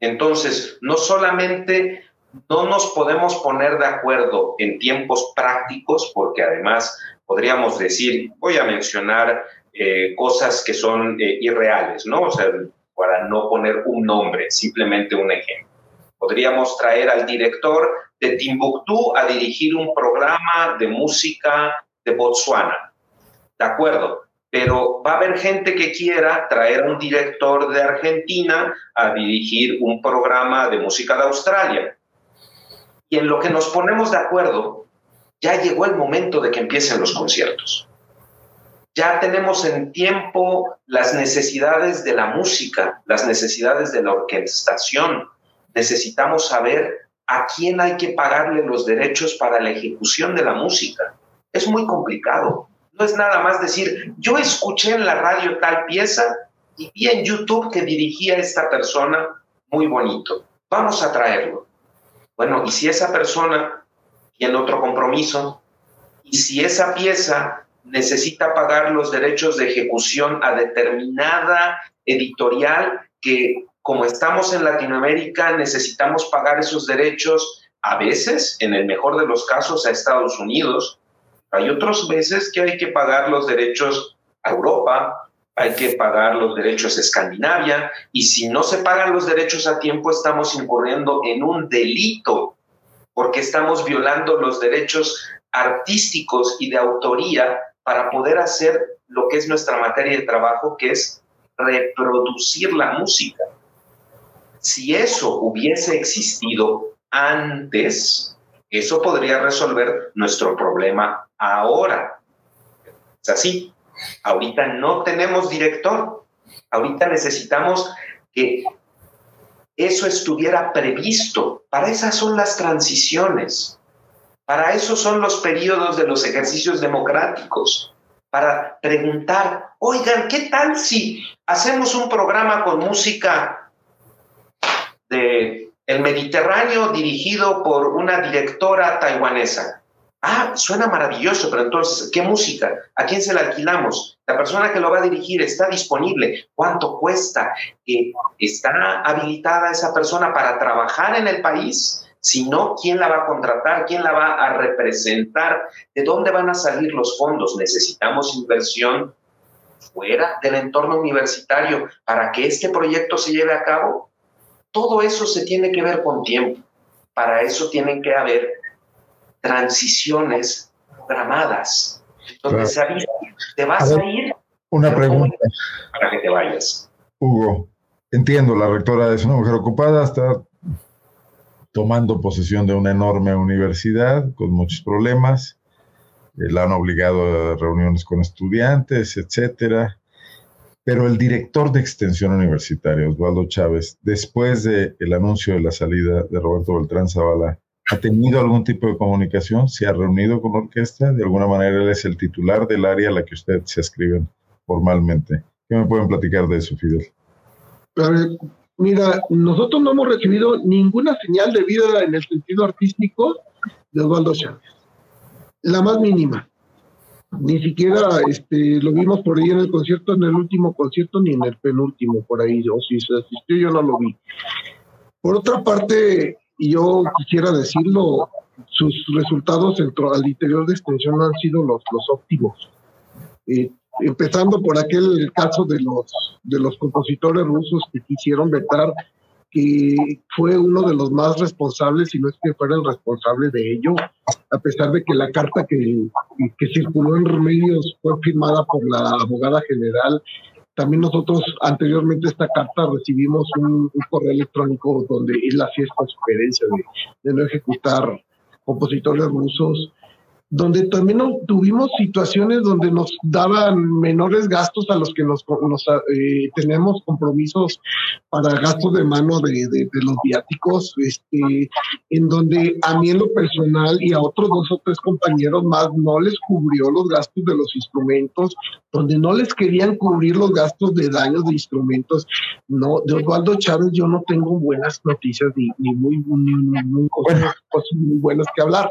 Speaker 4: Entonces, no solamente no nos podemos poner de acuerdo en tiempos prácticos, porque además podríamos decir, voy a mencionar eh, cosas que son eh, irreales, ¿no? O sea, para no poner un nombre, simplemente un ejemplo. Podríamos traer al director de Timbuktu a dirigir un programa de música de Botswana. De acuerdo, pero va a haber gente que quiera traer a un director de Argentina a dirigir un programa de música de Australia. Y en lo que nos ponemos de acuerdo, ya llegó el momento de que empiecen los conciertos. Ya tenemos en tiempo las necesidades de la música, las necesidades de la orquestación. Necesitamos saber a quién hay que pagarle los derechos para la ejecución de la música. Es muy complicado. No es nada más decir, yo escuché en la radio tal pieza y vi en YouTube que dirigía esta persona muy bonito. Vamos a traerlo. Bueno, y si esa persona tiene otro compromiso, y si esa pieza necesita pagar los derechos de ejecución a determinada editorial que como estamos en Latinoamérica, necesitamos pagar esos derechos a veces, en el mejor de los casos, a Estados Unidos. Hay otras veces que hay que pagar los derechos a Europa, hay que pagar los derechos a Escandinavia, y si no se pagan los derechos a tiempo, estamos incurriendo en un delito, porque estamos violando los derechos artísticos y de autoría para poder hacer lo que es nuestra materia de trabajo, que es reproducir la música. Si eso hubiese existido antes, eso podría resolver nuestro problema ahora. Es así. Ahorita no tenemos director. Ahorita necesitamos que eso estuviera previsto. Para esas son las transiciones. Para eso son los periodos de los ejercicios democráticos. Para preguntar, oigan, ¿qué tal si hacemos un programa con música de El Mediterráneo dirigido por una directora taiwanesa. Ah, suena maravilloso, pero entonces, ¿qué música? ¿A quién se la alquilamos? La persona que lo va a dirigir está disponible. ¿Cuánto cuesta? ¿Está habilitada esa persona para trabajar en el país? Si no, ¿quién la va a contratar? ¿Quién la va a representar? ¿De dónde van a salir los fondos? Necesitamos inversión fuera del entorno universitario para que este proyecto se lleve a cabo. Todo eso se tiene que ver con tiempo. Para eso tienen que haber transiciones programadas. Donde se avisa, te vas a, ir.
Speaker 1: Una pregunta.
Speaker 4: Para que te vayas.
Speaker 1: Hugo, entiendo, la rectora es una mujer ocupada, está tomando posesión de una enorme universidad con muchos problemas. Eh, la han obligado a reuniones con estudiantes, etcétera. Pero el director de extensión universitaria, Osvaldo Chávez, después del el anuncio de la salida de Roberto Beltrán Zavala, ¿ha tenido algún tipo de comunicación? ¿Se ha reunido con la orquesta? De alguna manera él es el titular del área a la que usted se escriben formalmente. ¿Qué me pueden platicar de eso, Fidel?
Speaker 3: mira, nosotros no hemos recibido ninguna señal de vida en el sentido artístico de Osvaldo Chávez. La más mínima ni siquiera este, lo vimos por ahí en el concierto, en el último concierto, ni en el penúltimo, por ahí, o si se asistió, yo no lo vi. Por otra parte, yo quisiera decirlo, sus resultados al interior de extensión han sido los, los óptimos. Eh, empezando por aquel caso de los, de los compositores rusos que quisieron vetar, que fue uno de los más responsables, si no es que fuera el responsable de ello, a pesar de que la carta que, que circuló en medios fue firmada por la abogada general. También nosotros anteriormente esta carta recibimos un, correo electrónico donde él hacía esta sugerencia de, de no ejecutar compositores rusos donde también tuvimos situaciones donde nos daban menores gastos a los que nos, eh, tenemos compromisos para gastos de mano de, los viáticos, este, en donde a mí en lo personal y a otros dos o tres compañeros más no les cubrió los gastos de los instrumentos, donde no les querían cubrir los gastos de daños de instrumentos. No, de Osvaldo Chávez yo no tengo buenas noticias ni, muy, muy, cosas muy buenas que hablar.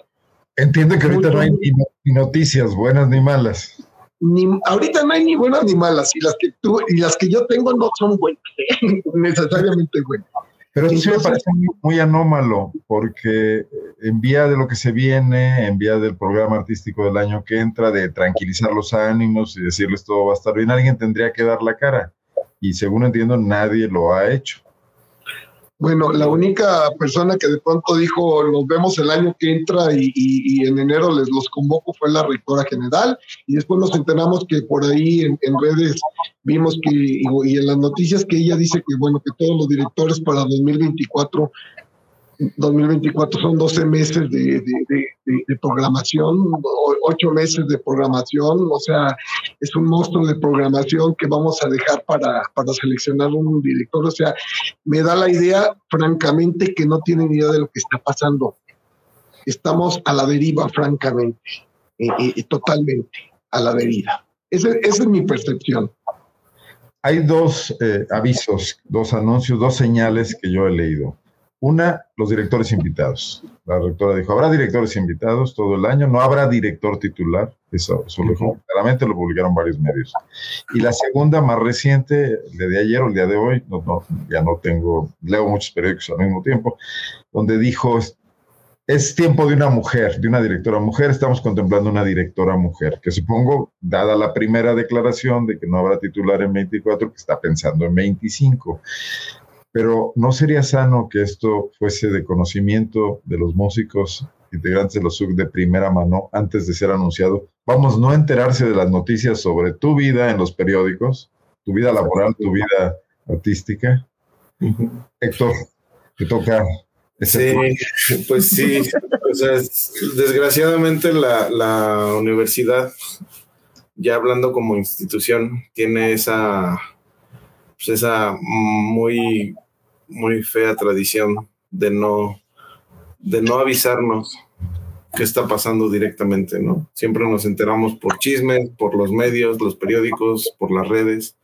Speaker 1: Entiende que ahorita no hay ni, noticias buenas ni malas.
Speaker 3: Ni, ahorita no hay ni buenas ni malas, y las que tú y las que yo tengo no son buenas, necesariamente buenas.
Speaker 1: Pero sí me parece muy, anómalo, porque en vía de lo que se viene, en vía del programa artístico del año que entra, de tranquilizar los ánimos y decirles todo va a estar bien, alguien tendría que dar la cara. Y según entiendo, nadie lo ha hecho.
Speaker 3: Bueno, la única persona que de pronto dijo nos vemos el año que entra y, en enero les los convoco fue la rectora general. Y después nos enteramos que por ahí en, redes vimos que y en las noticias que ella dice que bueno que todos los directores para 2024 2024 son 12 meses de, programación, 8 meses de programación, o sea, es un monstruo de programación que vamos a dejar para, para seleccionar un director. O sea, me da la idea, francamente, que no tienen idea de lo que está pasando. Estamos a la deriva, francamente, y, totalmente a la deriva. esa es mi percepción.
Speaker 1: Hay dos eh, avisos, dos anuncios, dos señales que yo he leído. Una, los directores invitados. La rectora dijo, habrá directores invitados todo el año, no habrá director titular. Eso, lo dijo claramente, lo publicaron varios medios. Y la segunda, más reciente, el de ayer o el día de hoy, ya no tengo, leo muchos periódicos al mismo tiempo, donde dijo, es tiempo de una mujer, de una directora mujer, estamos contemplando una directora mujer, que supongo, dada la primera declaración de que no habrá titular en 24, que está pensando en 25 pero ¿no sería sano que esto fuese de conocimiento de los músicos integrantes de los SUC de primera mano antes de ser anunciado? Vamos, no enterarse de las noticias sobre tu vida en los periódicos, tu vida laboral, tu vida artística. Héctor, te toca.
Speaker 2: Sí, pues sí, desgraciadamente la, la universidad, ya hablando como institución, tiene esa, pues esa muy muy fea tradición de no, de no avisarnos qué está pasando directamente, ¿no? Siempre nos enteramos por chismes, por los medios, los periódicos, por las redes.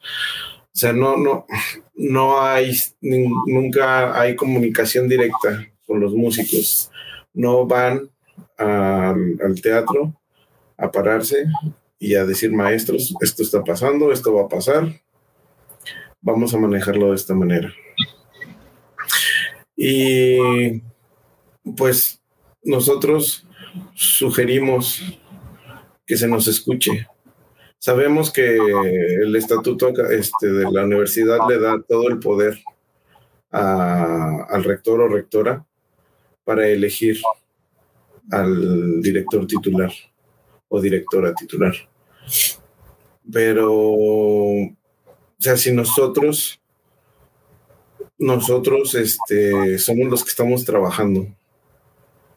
Speaker 2: O sea, no, no, no hay, nunca hay comunicación directa con los músicos. No van al, al teatro a pararse y a decir, maestros, esto está pasando, esto va a pasar, vamos a manejarlo de esta manera. Y pues nosotros sugerimos que se nos escuche. Sabemos que el estatuto este, de la universidad le da todo el poder al rector o rectora para elegir al director titular o directora titular. Pero, o sea, si nosotros nosotros este, somos los que estamos trabajando.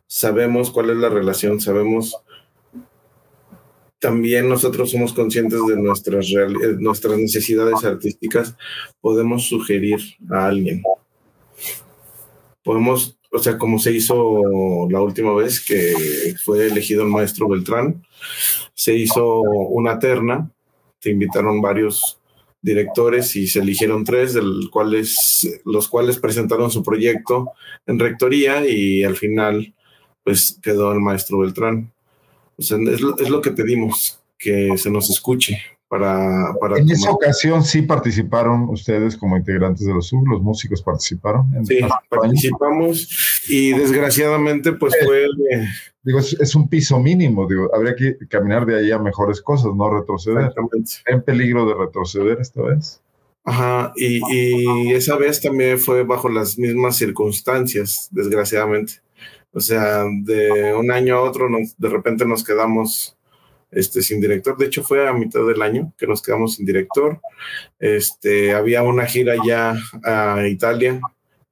Speaker 2: Sabemos cuál es la relación, sabemos. También nosotros somos conscientes de nuestras, eh, nuestras necesidades artísticas. Podemos sugerir a alguien. Podemos, o sea, como se hizo la última vez que fue elegido el maestro Beltrán, se hizo una terna, te invitaron varios directores y se eligieron tres, del cuales, los cuales presentaron su proyecto en rectoría y al final pues quedó el maestro Beltrán. O sea, es lo, es lo que pedimos, que se nos escuche para... para
Speaker 1: en esa ocasión sí participaron ustedes como integrantes de los SUB, los músicos participaron.
Speaker 2: sí, participamos y desgraciadamente pues fue...
Speaker 1: Digo, es, un piso mínimo, digo, habría que caminar de ahí a mejores cosas, no retroceder. En peligro de retroceder esta vez.
Speaker 2: Ajá, y, y, esa vez también fue bajo las mismas circunstancias, desgraciadamente. O sea, de un año a otro, de repente nos quedamos este, sin director. De hecho, fue a mitad del año que nos quedamos sin director. Este, había una gira ya a Italia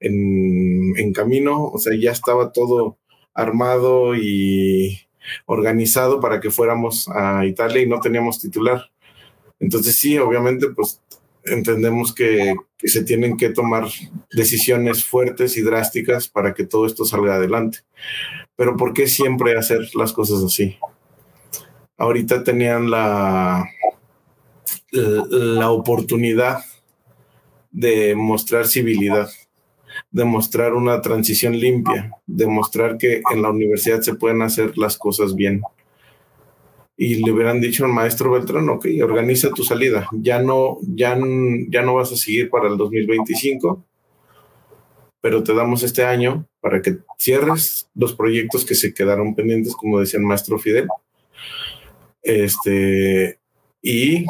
Speaker 2: en, en camino, o sea, ya estaba todo armado y organizado para que fuéramos a Italia y no teníamos titular. Entonces sí, obviamente, pues entendemos que, se tienen que tomar decisiones fuertes y drásticas para que todo esto salga adelante. Pero ¿por qué siempre hacer las cosas así? Ahorita tenían la, la oportunidad de mostrar civilidad, de mostrar una transición limpia, de mostrar que en la universidad se pueden hacer las cosas bien. Y le hubieran dicho al maestro Beltrán, ok, organiza tu salida, ya no, ya, ya no vas a seguir para el 2025, pero te damos este año para que cierres los proyectos que se quedaron pendientes, como decía el maestro Fidel, este, y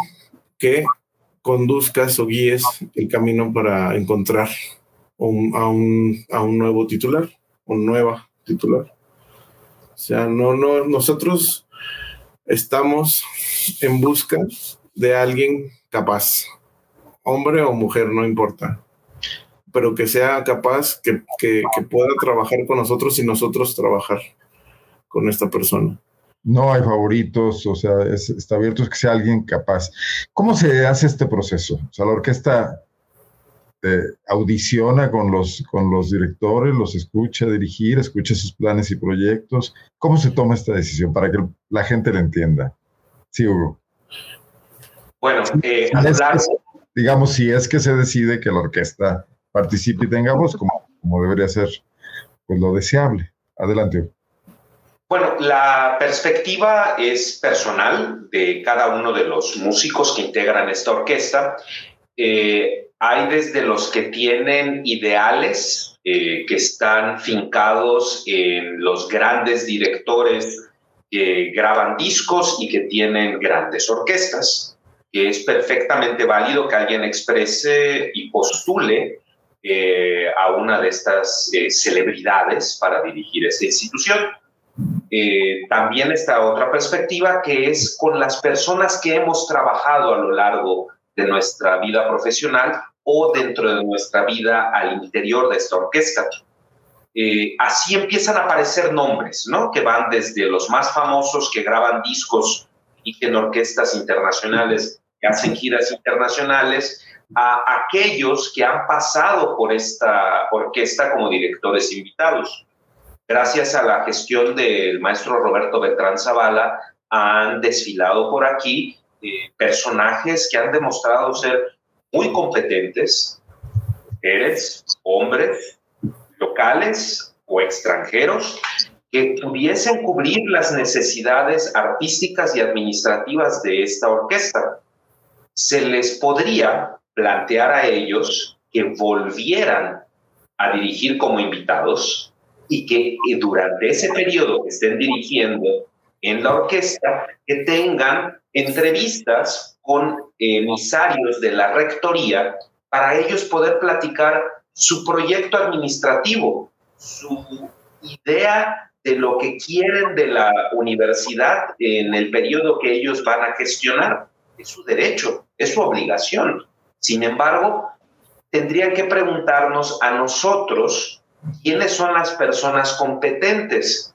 Speaker 2: que conduzcas o guíes el camino para encontrar a, un, a un nuevo titular, un nueva titular. O sea, no, no, nosotros estamos en busca de alguien capaz, hombre o mujer, no importa, pero que sea capaz, que, pueda trabajar con nosotros y nosotros trabajar con esta persona.
Speaker 1: No hay favoritos, o sea, está abierto es que sea alguien capaz. ¿Cómo se hace este proceso? O sea, la orquesta audiciona con los, con los directores, los escucha dirigir, escucha sus planes y proyectos. ¿Cómo se toma esta decisión para que la gente la entienda? Sí, Hugo.
Speaker 4: Bueno, eh,
Speaker 1: digamos, si es que se decide que la orquesta participe y tenga voz, como, como debería ser pues, lo deseable. Adelante.
Speaker 4: Bueno, la perspectiva es personal de cada uno de los músicos que integran esta orquesta. Eh, hay desde los que tienen ideales eh, que están fincados en los grandes directores que graban discos y que tienen grandes orquestas, que es perfectamente válido que alguien exprese y postule eh, a una de estas eh, celebridades para dirigir esa institución. también está otra perspectiva que es con las personas que hemos trabajado a lo largo de nuestra vida profesional o dentro de nuestra vida al interior de esta orquesta. Eh, así empiezan a aparecer nombres, ¿no? Que van desde los más famosos que graban discos y que en orquestas internacionales que hacen giras internacionales, a aquellos que han pasado por esta orquesta como directores invitados. Gracias a la gestión del maestro Roberto Beltrán Zavala, han desfilado por aquí eh, personajes que han demostrado ser muy competentes, mujeres, hombres, locales o extranjeros, que pudiesen cubrir las necesidades artísticas y administrativas de esta orquesta. Se les podría plantear a ellos que volvieran a dirigir como invitados y que durante ese periodo estén dirigiendo en la orquesta, que tengan entrevistas con emisarios de la rectoría para ellos poder platicar su proyecto administrativo, su idea de lo que quieren de la universidad en el periodo que ellos van a gestionar. Es su derecho, es su obligación. Sin embargo, tendrían que preguntarnos a nosotros quiénes son las personas competentes,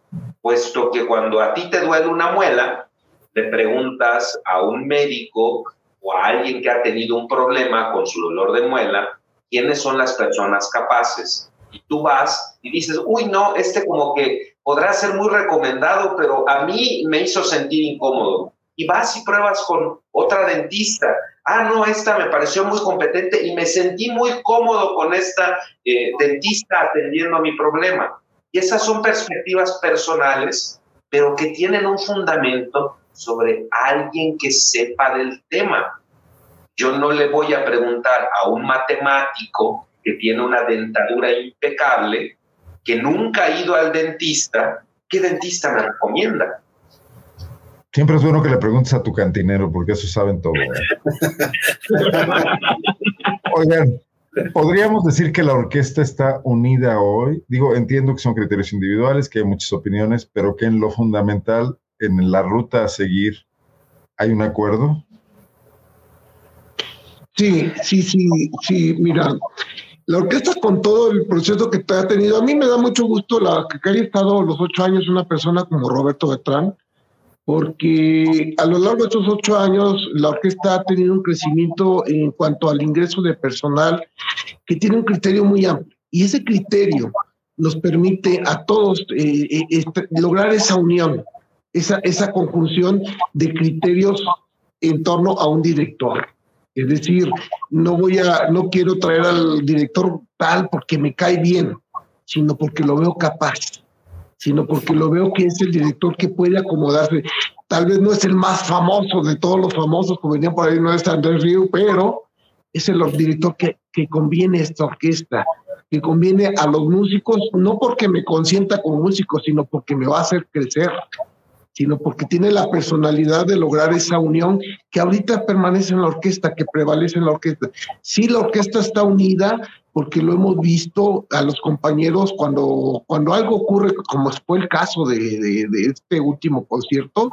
Speaker 4: puesto que cuando a ti te duele una muela, le preguntas a un médico o a alguien que ha tenido un problema con su dolor de muela, quiénes son las personas capaces. Y tú vas y dices, uy, no, este como que podrá ser muy recomendado, pero a mí me hizo sentir incómodo. Y vas y pruebas con otra dentista. Ah, no, esta me pareció muy competente y me sentí muy cómodo con esta eh, dentista atendiendo a mi problema. Y esas son perspectivas personales, pero que tienen un fundamento sobre alguien que sepa del tema. Yo no le voy a preguntar a un matemático que tiene una dentadura impecable, que nunca ha ido al dentista, ¿qué dentista me recomienda?
Speaker 1: Siempre es bueno que le preguntes a tu cantinero, porque eso saben todo. ¿eh? Oigan, podríamos decir que la orquesta está unida hoy. Digo, entiendo que son criterios individuales, que hay muchas opiniones, pero que en lo fundamental, en la ruta a seguir, hay un acuerdo.
Speaker 3: Sí, sí, sí, sí, mira, la orquesta con todo el proceso que ha tenido, a mí me da mucho gusto la que haya estado los ocho años una persona como Roberto Betrán, porque a lo largo de estos ocho años la orquesta ha tenido un crecimiento en cuanto al ingreso de personal que tiene un criterio muy amplio. Y ese criterio nos permite a todos eh, eh, este, lograr esa unión, esa, esa conjunción de criterios en torno a un director. Es decir, no voy a, no quiero traer al director tal porque me cae bien, sino porque lo veo capaz sino porque lo veo que es el director que puede acomodarse. Tal vez no es el más famoso de todos los famosos, como venían por ahí, no es Andrés Río, pero es el director que, que conviene a esta orquesta, que conviene a los músicos, no porque me consienta como músico, sino porque me va a hacer crecer, sino porque tiene la personalidad de lograr esa unión que ahorita permanece en la orquesta, que prevalece en la orquesta. Sí, la orquesta está unida, porque lo hemos visto a los compañeros cuando, cuando algo ocurre, como fue el caso de, de, este último concierto,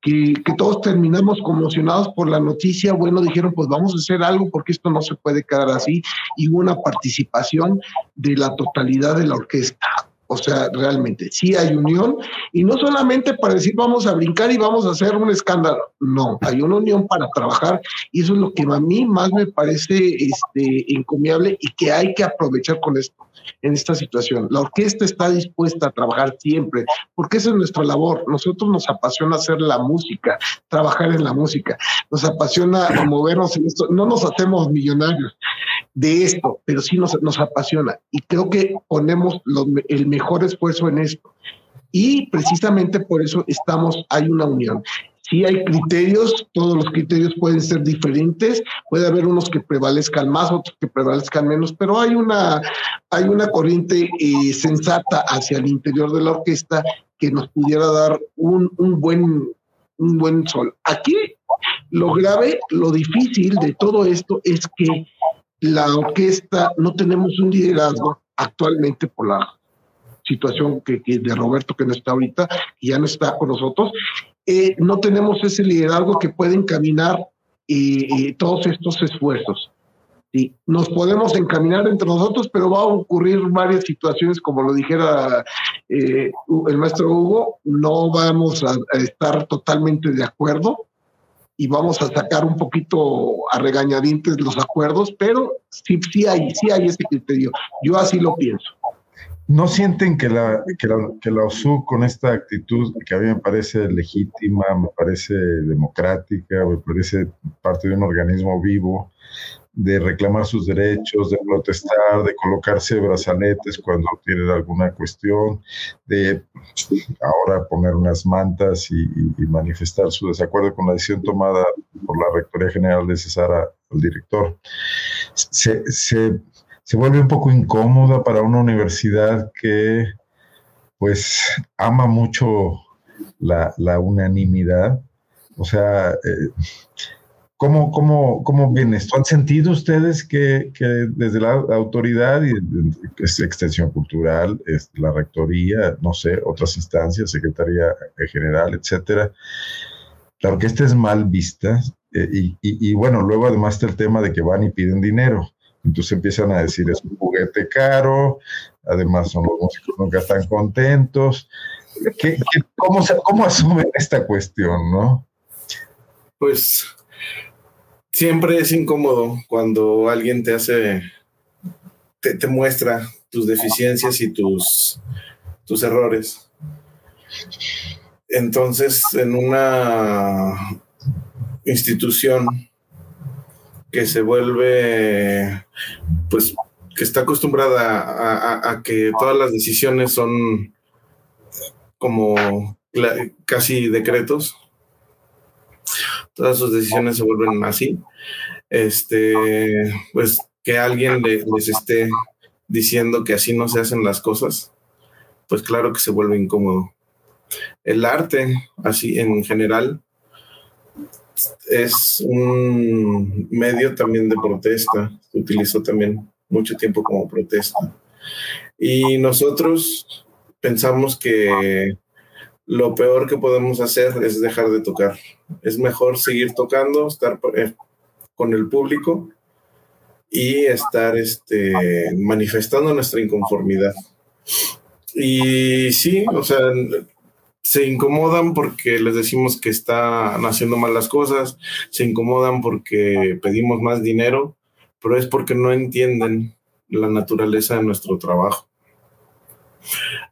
Speaker 3: que, que, todos terminamos conmocionados por la noticia, bueno, dijeron, pues vamos a hacer algo porque esto no se puede quedar así, y hubo una participación de la totalidad de la orquesta. O sea, realmente sí hay unión y no solamente para decir vamos a brincar y vamos a hacer un escándalo. No, hay una unión para trabajar y eso es lo que a mí más me parece este, encomiable y que hay que aprovechar con esto en esta situación. La orquesta está dispuesta a trabajar siempre, porque esa es nuestra labor. Nosotros nos apasiona hacer la música, trabajar en la música, nos apasiona movernos en esto. No nos hacemos millonarios de esto, pero sí nos, nos apasiona y creo que ponemos el mejor esfuerzo en esto. Y precisamente por eso estamos, hay una unión. Sí hay criterios, todos los criterios pueden ser diferentes, puede haber unos que prevalezcan más, otros que prevalezcan menos, pero hay una, hay una corriente eh, sensata hacia el interior de la orquesta que nos pudiera dar un, un, buen, un buen sol. Aquí lo grave, lo difícil de todo esto es que la orquesta no tenemos un liderazgo actualmente por la situación que, de Roberto que no está ahorita, y ya no está con nosotros, eh, no tenemos ese liderazgo que puede encaminar eh, todos estos esfuerzos. Sí, nos podemos encaminar entre nosotros, pero va a ocurrir varias situaciones, como lo dijera eh, el maestro Hugo, no vamos a, estar totalmente de acuerdo y vamos a sacar un poquito a regañadientes los acuerdos, pero sí, sí hay, sí hay ese criterio. Yo así lo pienso.
Speaker 1: ¿No sienten que la, que la, que la OSU con esta actitud que a mí me parece legítima, me parece democrática, me parece parte de un organismo vivo, de reclamar sus derechos, de protestar, de colocarse brazaletes cuando tienen alguna cuestión, de ahora poner unas mantas y, manifestar su desacuerdo con la decisión tomada por la Rectoría General de cesar al director. Se, se, se vuelve un poco incómoda para una universidad que pues ama mucho la, la unanimidad. O sea, eh, ¿Cómo, cómo, cómo viene esto? ¿Han sentido ustedes que, que desde la autoridad y es extensión cultural, es la rectoría, no sé, otras instancias, Secretaría General, etcétera, la orquesta es mal vista? Eh, y, y, y, bueno, luego además está el tema de que van y piden dinero. Entonces empiezan a decir, es un juguete caro, además son los músicos nunca están contentos. ¿Qué, qué, cómo, ¿Cómo asumen esta cuestión, no?
Speaker 2: Pues siempre es incómodo cuando alguien te hace, te, muestra tus deficiencias y tus, tus errores. Entonces, en una institución que se vuelve, pues, que está acostumbrada a, que todas las decisiones son como casi decretos, todas sus decisiones se vuelven así. Este, pues que alguien les esté diciendo que así no se hacen las cosas, pues claro que se vuelve incómodo. El arte, así en general, es un medio también de protesta. Se utilizó también mucho tiempo como protesta. Y nosotros pensamos que lo peor que podemos hacer es dejar de tocar. Es mejor seguir tocando, estar eh, con el público y estar este, manifestando nuestra inconformidad. Y sí, o sea, se incomodan porque les decimos que están haciendo mal las cosas, se incomodan porque pedimos más dinero, pero es porque no entienden la naturaleza de nuestro trabajo.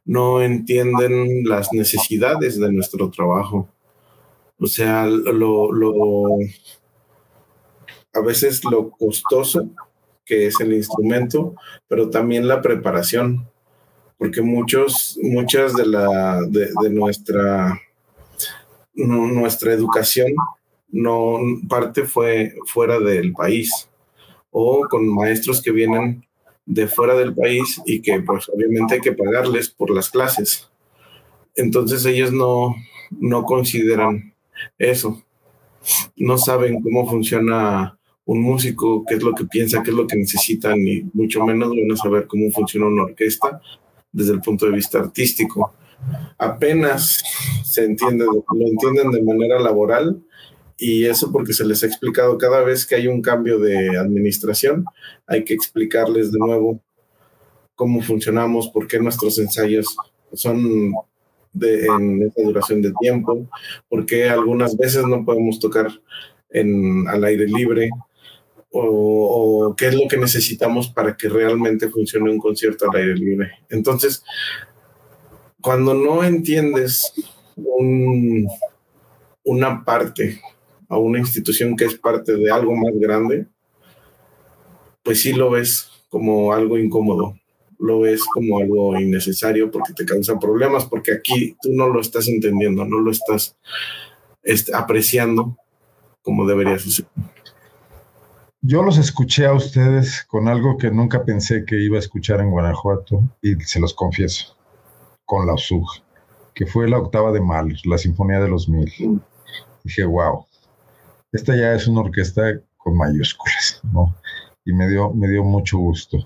Speaker 2: No entienden las necesidades de nuestro trabajo. O sea, lo, lo a veces lo costoso que es el instrumento, pero también la preparación, porque muchos, muchas de, la, de, nuestra, nuestra educación no parte fue fuera del país o con maestros que vienen de fuera del país y que pues obviamente hay que pagarles por las clases. Entonces ellos no, no consideran eso, no saben cómo funciona un músico, qué es lo que piensa, qué es lo que necesitan, y mucho menos van a saber cómo funciona una orquesta desde el punto de vista artístico. Apenas se entiende, lo entienden de manera laboral y eso porque se les ha explicado cada vez que hay un cambio de administración, hay que explicarles de nuevo cómo funcionamos, por qué nuestros ensayos son en esa duración de tiempo, por qué algunas veces no podemos tocar en, al aire libre, o, qué es lo que necesitamos para que realmente funcione un concierto al aire libre. Entonces, cuando no entiendes una parte a una institución que es parte de algo más grande, pues sí lo ves como algo incómodo, lo ves como algo innecesario porque te causa problemas, porque aquí tú no lo estás entendiendo, no lo estás este, apreciando como debería ser.
Speaker 1: Yo los escuché a ustedes con algo que nunca pensé que iba a escuchar en Guanajuato y se los confieso, con la USUG, que fue la octava de Mahler, la Sinfonía de los Mil. Dije, wow, esta ya es una orquesta con mayúsculas, ¿no? Y me dio, me dio mucho gusto.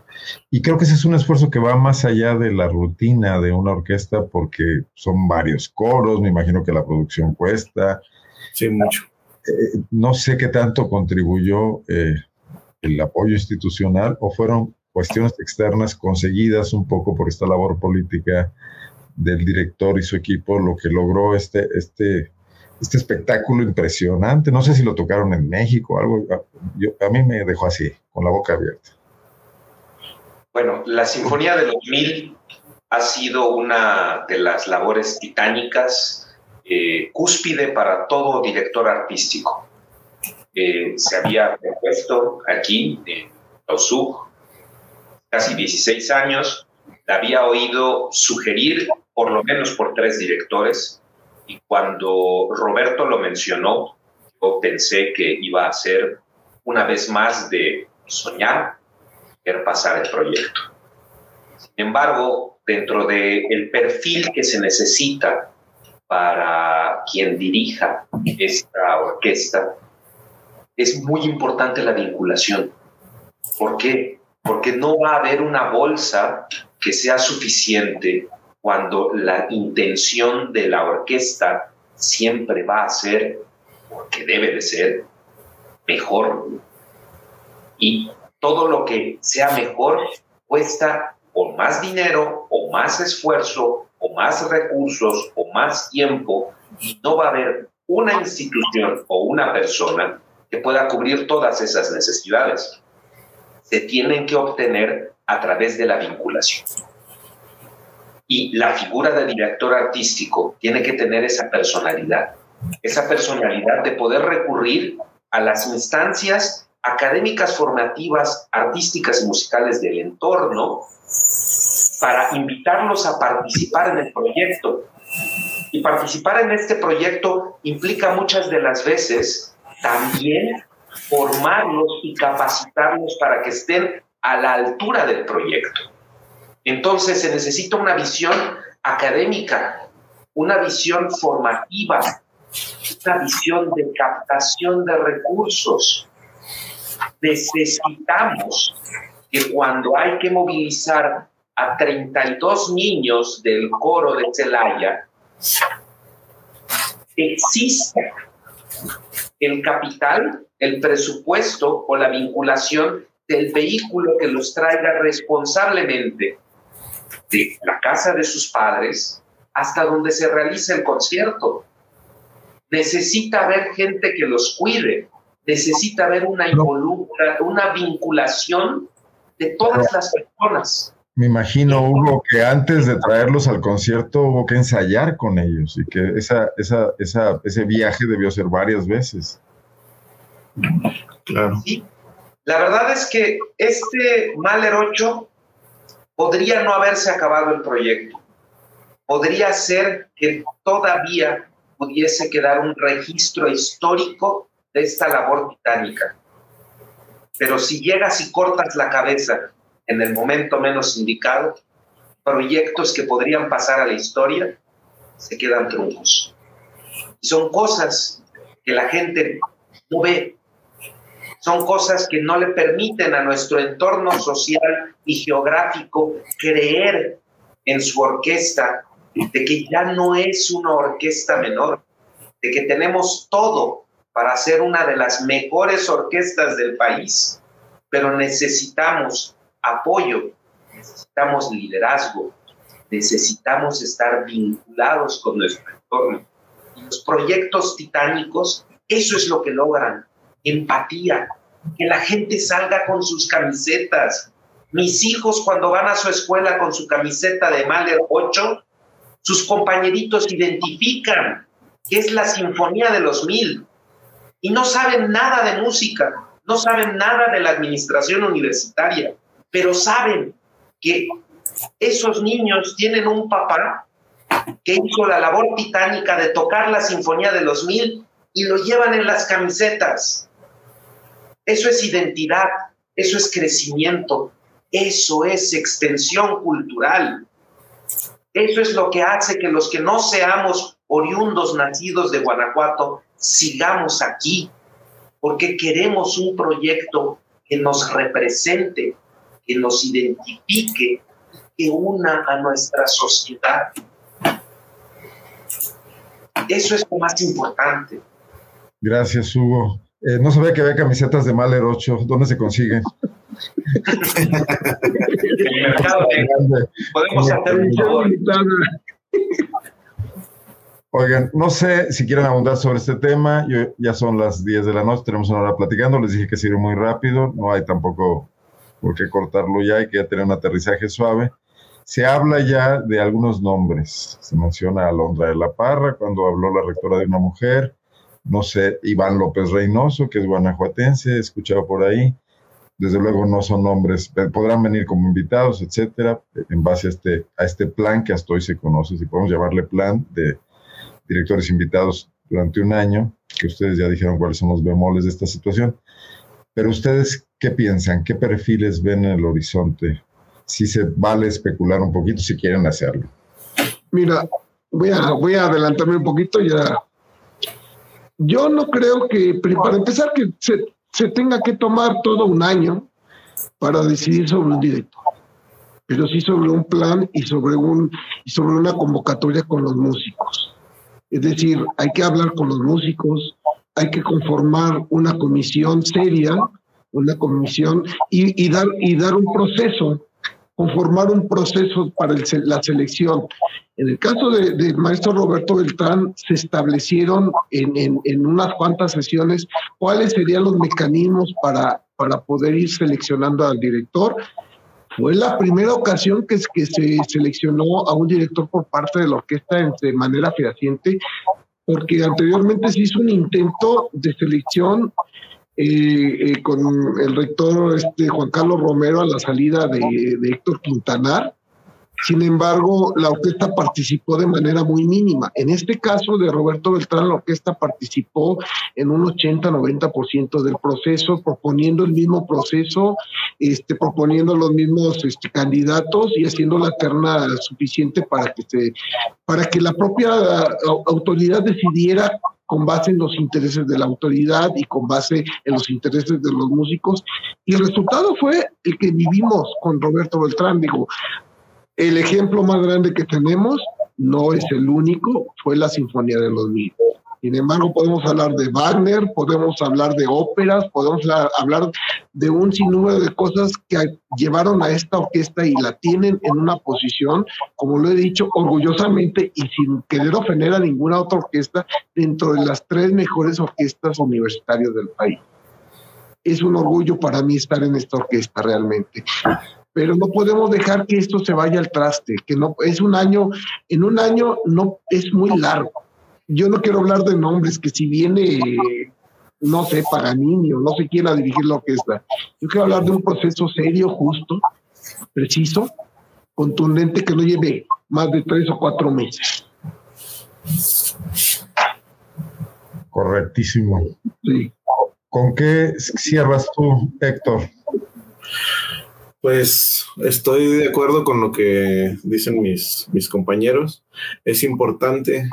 Speaker 1: Y creo que ese es un esfuerzo que va más allá de la rutina de una orquesta porque son varios coros, me imagino que la producción cuesta.
Speaker 2: Sí, mucho.
Speaker 1: Eh, no sé qué tanto contribuyó eh, el apoyo institucional o fueron cuestiones externas conseguidas un poco por esta labor política del director y su equipo, lo que logró este, este, este espectáculo impresionante. No sé si lo tocaron en México, algo. a mí me dejó así, con la boca abierta.
Speaker 4: Bueno, la Sinfonía de los Mil ha sido una de las labores titánicas eh, cúspide para todo director artístico. Eh, se había propuesto aquí en Tausug, casi 16 años, la había oído sugerir por lo menos por tres directores y cuando Roberto lo mencionó, yo pensé que iba a ser una vez más de soñar, ver pasar el proyecto. Sin embargo, dentro del el perfil que se necesita para quien dirija esta orquesta, es muy importante la vinculación. ¿Por qué? Porque no va a haber una bolsa que sea suficiente cuando la intención de la orquesta siempre va a ser, porque debe de ser, mejor. Y todo lo que sea mejor cuesta o más dinero o más esfuerzo o más recursos o más tiempo y no va a haber una institución o una persona que pueda cubrir todas esas necesidades. Se tienen que obtener a través de la vinculación. Y la figura del director artístico tiene que tener esa personalidad, esa personalidad de poder recurrir a las instancias académicas, formativas, artísticas y musicales del entorno para invitarlos a participar en el proyecto. Y participar en este proyecto implica muchas de las veces también formarlos y capacitarlos para que estén a la altura del proyecto. Entonces se necesita una visión académica, una visión formativa, una visión de captación de recursos. Necesitamos que cuando hay que movilizar a 32 niños del coro de Celaya, exista el capital, el presupuesto o la vinculación del vehículo que los traiga responsablemente de la casa de sus padres hasta donde se realice el concierto. Necesita haber gente que los cuide, necesita haber una involucra, una vinculación de todas las personas.
Speaker 1: Me imagino, Hugo, que antes de traerlos al concierto hubo que ensayar con ellos y que esa, esa, esa, ese viaje debió ser varias veces.
Speaker 4: Claro. Sí. La verdad es que este Mahler 8 podría no haberse acabado el proyecto. Podría ser que todavía pudiese quedar un registro histórico de esta labor titánica. Pero si llegas y cortas la cabeza en el momento menos indicado, proyectos que podrían pasar a la historia se quedan truncos. Y son cosas que la gente no ve, son cosas que no le permiten a nuestro entorno social y geográfico creer en su orquesta, de que ya no es una orquesta menor, de que tenemos todo para ser una de las mejores orquestas del país, pero necesitamos apoyo, necesitamos liderazgo, necesitamos estar vinculados con nuestro entorno. Y los proyectos titánicos, eso es lo que logran, empatía, que la gente salga con sus camisetas. Mis hijos cuando van a su escuela con su camiseta de Mahler 8, sus compañeritos identifican que es la Sinfonía de los Mil y no saben nada de música, no saben nada de la administración universitaria, pero saben que esos niños tienen un papá que hizo la labor titánica de tocar la Sinfonía de los Mil y lo llevan en las camisetas. Eso es identidad, eso es crecimiento, eso es extensión cultural. Eso es lo que hace que los que no seamos oriundos nacidos de Guanajuato sigamos aquí, porque queremos un proyecto que nos represente, que nos identifique, que una a nuestra sociedad. Eso es lo más importante.
Speaker 1: Gracias, Hugo. Eh, no sabía que había camisetas de Mahler 8. ¿Dónde se consiguen?
Speaker 4: el mercado podemos hacer un favor.
Speaker 1: Oigan, no sé si quieren abundar sobre este tema. Yo, ya son las 10 de la noche, tenemos una hora platicando. Les dije que sirve muy rápido. No hay tampoco por qué cortarlo ya. Hay que ya tener un aterrizaje suave. Se habla ya de algunos nombres. Se menciona a Londra de la Parra cuando habló la rectora de una mujer. No sé, Iván López Reynoso, que es guanajuatense, he escuchado por ahí. Desde luego no son nombres, podrán venir como invitados, etcétera, en base a este, a este plan que hasta hoy se conoce, si podemos llamarle plan de directores invitados durante un año, que ustedes ya dijeron cuáles son los bemoles de esta situación. Pero ustedes, ¿qué piensan? ¿Qué perfiles ven en el horizonte? Si se vale especular un poquito, si quieren hacerlo.
Speaker 3: Mira, voy a, voy a adelantarme un poquito ya. Yo no creo que, para empezar, que se, se tenga que tomar todo un año para decidir sobre un director, pero sí sobre un plan y sobre, un, y sobre una convocatoria con los músicos. Es decir, hay que hablar con los músicos, hay que conformar una comisión seria, una comisión y, dar, y dar un proceso, conformar un proceso para la selección. En el caso del de maestro Roberto Beltrán, se establecieron en, en, unas cuantas sesiones cuáles serían los mecanismos para, para poder ir seleccionando al director fue la primera ocasión que, que se seleccionó a un director por parte de la orquesta de manera fehaciente, porque anteriormente se hizo un intento de selección eh, eh, con el rector este, Juan Carlos Romero a la salida de, Héctor Quintanar, Sin embargo, la orquesta participó de manera muy mínima. En este caso de Roberto Beltrán, la orquesta participó en un 80-90% del proceso, proponiendo el mismo proceso, este, proponiendo los mismos este, candidatos y haciendo la terna suficiente para que, se, para que la propia autoridad decidiera con base en los intereses de la autoridad y con base en los intereses de los músicos. Y el resultado fue el que vivimos con Roberto Beltrán. Digo, el ejemplo más grande que tenemos no es el único, fue la Sinfonía de los Mil. Sin embargo, podemos hablar de Wagner, podemos hablar de óperas, podemos hablar de un sinnúmero de cosas que llevaron a esta orquesta y la tienen en una posición, como lo he dicho, orgullosamente y sin querer ofender a ninguna otra orquesta, dentro de las tres mejores orquestas universitarias del país. Es un orgullo para mí estar en esta orquesta realmente pero no podemos dejar que esto se vaya al traste, que no es un año, en un año no es muy largo yo no quiero hablar de nombres, que si viene, no sé, Paganini o no sé quién a dirigir la orquesta. Yo quiero hablar de un proceso serio, justo, preciso, contundente, que no lleve más de tres o cuatro meses.
Speaker 1: Correctísimo. Sí. ¿Con qué cierras tú, Héctor?
Speaker 2: Pues estoy de acuerdo con lo que dicen mis, mis compañeros. Es importante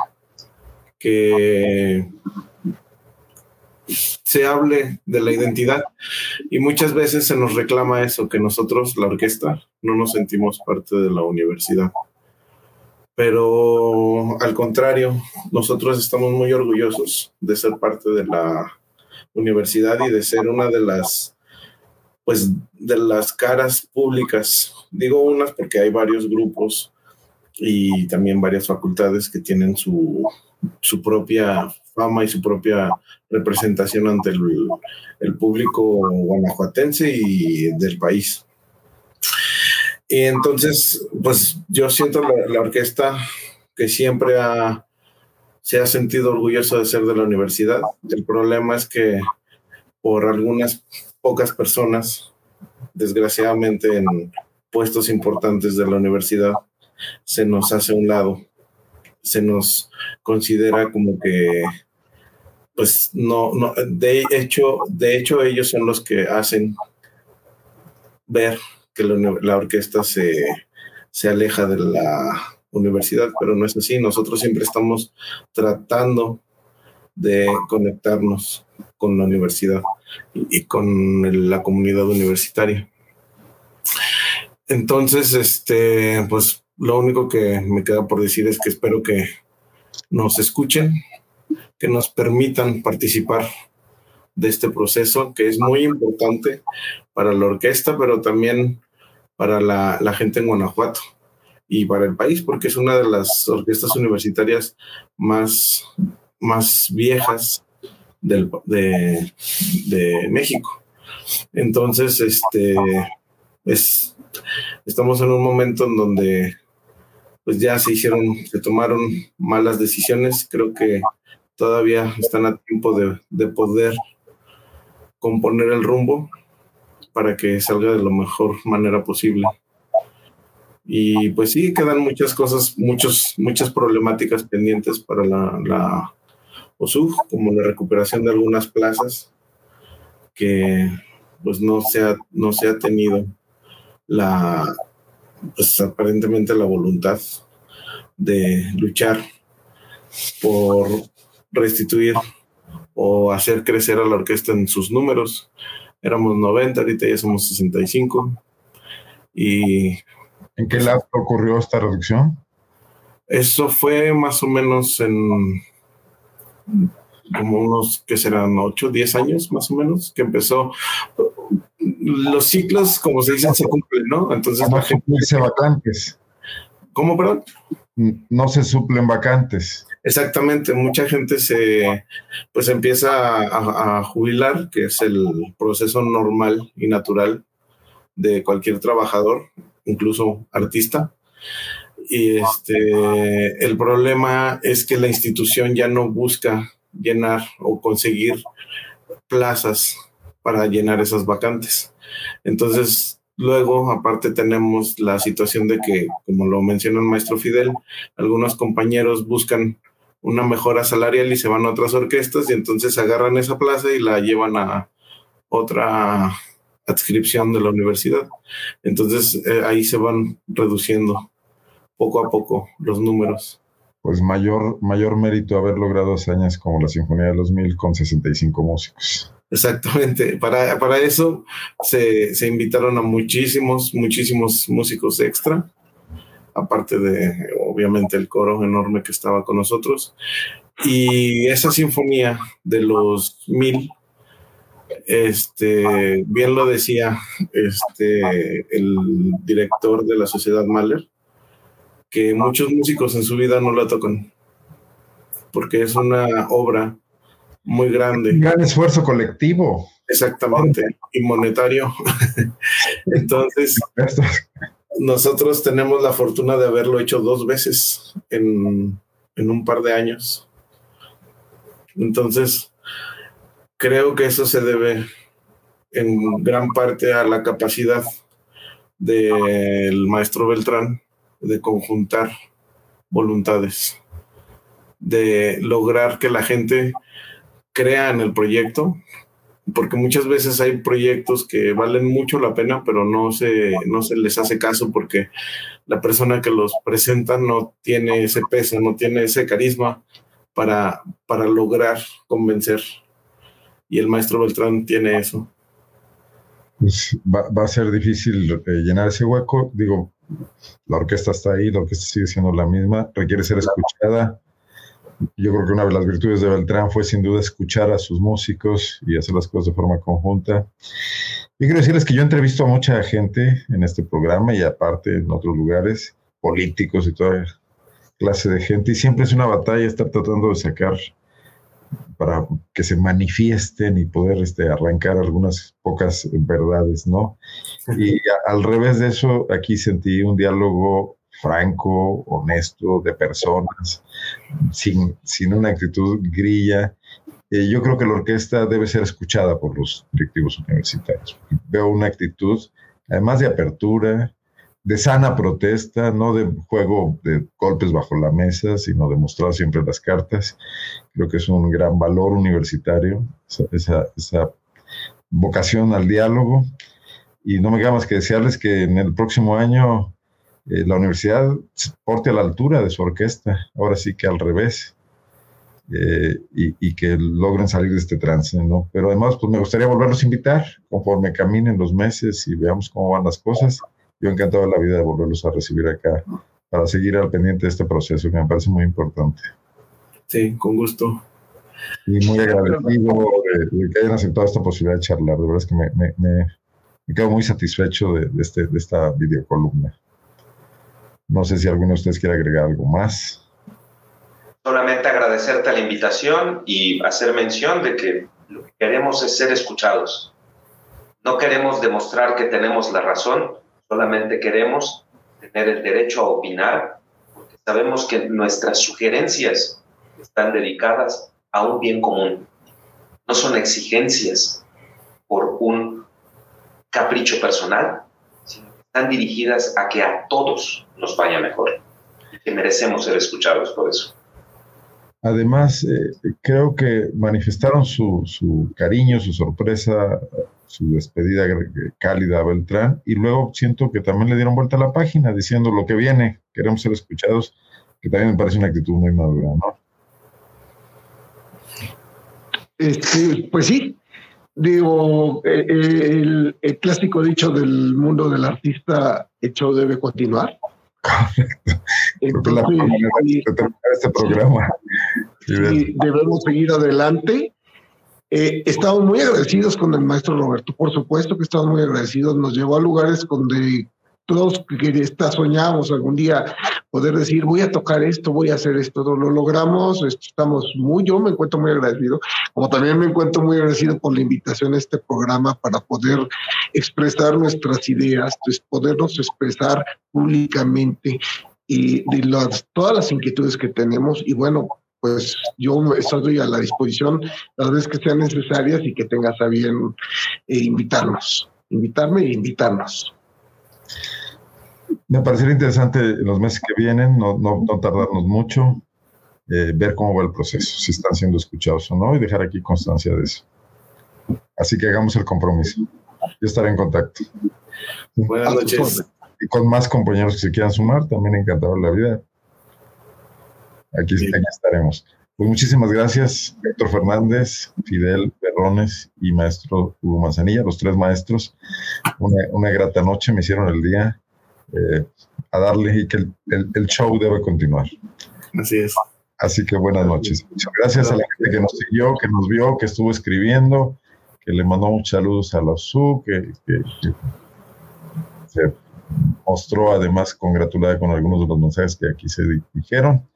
Speaker 2: que se hable de la identidad y muchas veces se nos reclama eso, que nosotros, la orquesta, no nos sentimos parte de la universidad. Pero al contrario, nosotros estamos muy orgullosos de ser parte de la universidad y de ser una de las pues de las caras públicas. Digo unas porque hay varios grupos y también varias facultades que tienen su su propia fama y su propia representación ante el, público guanajuatense y del país. Y entonces, pues yo siento la, orquesta que siempre se ha sentido orgulloso de ser de la universidad. El problema es que por algunas pocas personas, desgraciadamente en puestos importantes de la universidad, se nos hace un lado se nos considera como que pues no, no, de hecho, de hecho ellos son los que hacen ver que la, orquesta se, se, aleja de la universidad, pero no es así. Nosotros siempre estamos tratando de conectarnos con la universidad y, con la comunidad universitaria. Entonces, este, pues lo único que me queda por decir es que espero que nos escuchen, que nos permitan participar de este proceso, que es muy importante para la orquesta, pero también para la, gente en Guanajuato y para el país, porque es una de las orquestas universitarias más, más viejas de, de México. Entonces, este, es, estamos en un momento en donde pues ya se hicieron, se tomaron malas decisiones. Creo que todavía están a tiempo de, poder componer el rumbo para que salga de la mejor manera posible. Y pues sí, quedan muchas cosas, muchos, muchas problemáticas pendientes para la, la como la recuperación de algunas plazas que pues no se ha, no se ha tenido la, pues aparentemente la voluntad de luchar por restituir o hacer crecer a la orquesta en sus números. Éramos 90, ahorita ya somos 65. Y
Speaker 1: ¿En qué lado ocurrió esta reducción?
Speaker 2: Eso fue más o menos en como unos, que serán 8, 10 años más o menos, que empezó los ciclos, como se dice, se cumplen, ¿no? Entonces
Speaker 1: no la gente... vacantes.
Speaker 2: ¿Cómo, perdón?
Speaker 1: No se suplen vacantes.
Speaker 2: Exactamente, mucha gente se pues empieza a, jubilar, que es el proceso normal y natural de cualquier trabajador, incluso artista. Y este el problema es que la institución ya no busca llenar o conseguir plazas para llenar esas vacantes. Entonces, Luego, aparte, tenemos la situación de que, como lo menciona el maestro Fidel, algunos compañeros buscan una mejora salarial y se van a otras orquestas y entonces agarran esa plaza y la llevan a otra adscripción de la universidad. Entonces eh, ahí se van reduciendo poco a poco los números.
Speaker 1: Pues mayor, mayor mérito haber logrado hazañas como la Sinfonía de los Mil con 65 músicos.
Speaker 2: Exactamente. Para, para eso se, se invitaron a muchísimos, muchísimos músicos extra, aparte de, obviamente, el coro enorme que estaba con nosotros. Y esa sinfonía de los mil este, bien lo decía este, el director de la Sociedad Mahler, que muchos músicos en su vida no la tocan, porque es una obra muy grande.
Speaker 1: Un gran esfuerzo colectivo.
Speaker 2: Exactamente, y monetario. Entonces, nosotros tenemos la fortuna de haberlo hecho dos veces en, en un par de años. Entonces, Creo que eso se debe en gran parte a la capacidad del maestro Beltrán de conjuntar voluntades, de lograr que la gente crea en el proyecto, porque muchas veces hay proyectos que valen mucho la pena, pero no se, no se les hace caso porque la persona que los presenta no tiene ese peso, no tiene ese carisma para, para lograr convencer y el maestro Beltrán tiene eso.
Speaker 1: Pues va, a ser difícil eh, llenar ese hueco. Digo, la orquesta está ahí, la orquesta sigue siendo la misma, requiere ser escuchada. Yo creo que una de las virtudes de Beltrán fue sin duda escuchar a sus músicos y hacer las cosas de forma conjunta. Y quiero decirles que yo entrevisto a mucha gente en este programa y aparte en otros lugares, políticos y toda clase de gente, y siempre es una batalla estar tratando de sacar para que se manifiesten y poder este, arrancar algunas pocas verdades, ¿no? Y al revés de eso, aquí sentí un diálogo franco, honesto, de personas, sin, sin una actitud grilla. Eh, yo creo que la orquesta debe ser escuchada por los directivos universitarios. Veo una actitud, además de apertura, de sana protesta, no de juego de golpes bajo la mesa, sino de mostrar siempre las cartas. Creo que es un gran valor universitario, esa, esa, vocación al diálogo. Y no me queda más que desearles que en el próximo año eh, la universidad se porte a la altura de su orquesta, ahora sí que al revés, eh, y, y, que logren salir de este trance, ¿no? Pero además, pues me gustaría volverlos a invitar conforme caminen los meses y veamos cómo van las cosas yo encantado de la vida de volverlos a recibir acá para seguir al pendiente de este proceso que me parece muy importante.
Speaker 2: Sí, con gusto.
Speaker 1: Y muy agradecido de, que hayan aceptado esta posibilidad de charlar. De verdad es que me, me, me, quedo muy satisfecho de, de, este, de esta videocolumna. No sé si alguno de ustedes quiere agregar algo más.
Speaker 4: Solamente agradecerte la invitación y hacer mención de que lo que queremos es ser escuchados. No queremos demostrar que tenemos la razón, Solamente queremos tener el derecho a opinar porque sabemos que nuestras sugerencias están dedicadas a un bien común. No son exigencias por un capricho personal, están dirigidas a que a todos nos vaya mejor que merecemos ser escuchados por eso.
Speaker 1: Además, eh, creo que manifestaron su, su, cariño, su sorpresa su despedida cálida a Beltrán y luego siento que también le dieron vuelta a la página diciendo lo que viene, queremos ser escuchados, que también me parece una actitud muy madura, ¿no?
Speaker 3: Este, pues sí, digo, eh, el, el, clásico dicho del mundo del artista, hecho debe continuar.
Speaker 1: Entonces, este programa.
Speaker 3: Sí, debemos seguir adelante. Eh, estamos muy agradecidos con el maestro Roberto, por supuesto que estamos muy agradecidos, nos llevó a lugares donde todos que soñábamos algún día poder decir voy a tocar esto, voy a hacer esto, lo logramos, estamos muy, yo me encuentro muy agradecido, como también me encuentro muy agradecido por la invitación a este programa para poder expresar nuestras ideas, pues, podernos expresar públicamente y de las, todas las inquietudes que tenemos y bueno, pues yo estoy a la disposición las veces que sean necesarias y que tengas a bien eh, invitarnos, invitarme e invitarnos.
Speaker 1: Me parecería interesante en los meses que vienen, no, no, no tardarnos mucho, eh, ver cómo va el proceso, si están siendo escuchados o no, y dejar aquí constancia de eso. Así que hagamos el compromiso. Yo estaré en contacto.
Speaker 2: Buenas noches.
Speaker 1: Y con más compañeros que se quieran sumar, también encantado la vida. Aquí, aquí estaremos. Pues muchísimas gracias, Héctor Fernández, Fidel Perrones y maestro Hugo Manzanilla, los tres maestros. Una, una grata noche, me hicieron el día eh, a darle y que el, el, show debe continuar.
Speaker 2: Así es.
Speaker 1: Así que buenas noches. Muchas gracias a la gente que nos siguió, que nos vio, que estuvo escribiendo, que le mandó muchos saludos a los SU, que, que, que se mostró además congratulada con algunos de los mensajes que aquí se dijeron.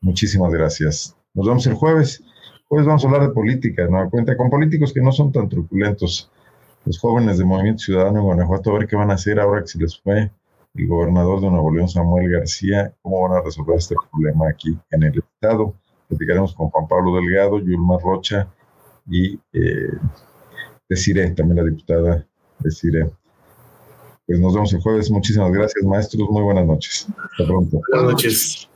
Speaker 1: Muchísimas gracias. Nos vemos el jueves. Jueves vamos a hablar de política, ¿no? Cuenta con políticos que no son tan truculentos. Los jóvenes de Movimiento Ciudadano en Guanajuato, a ver qué van a hacer ahora que se les fue el gobernador de Nuevo León, Samuel García, cómo van a resolver este problema aquí en el Estado. Platicaremos con Juan Pablo Delgado, Yulma Rocha y eh, Desiree, también la diputada Desiree. Pues nos vemos el jueves. Muchísimas gracias, maestros. Muy buenas noches. Hasta pronto.
Speaker 2: Buenas noches.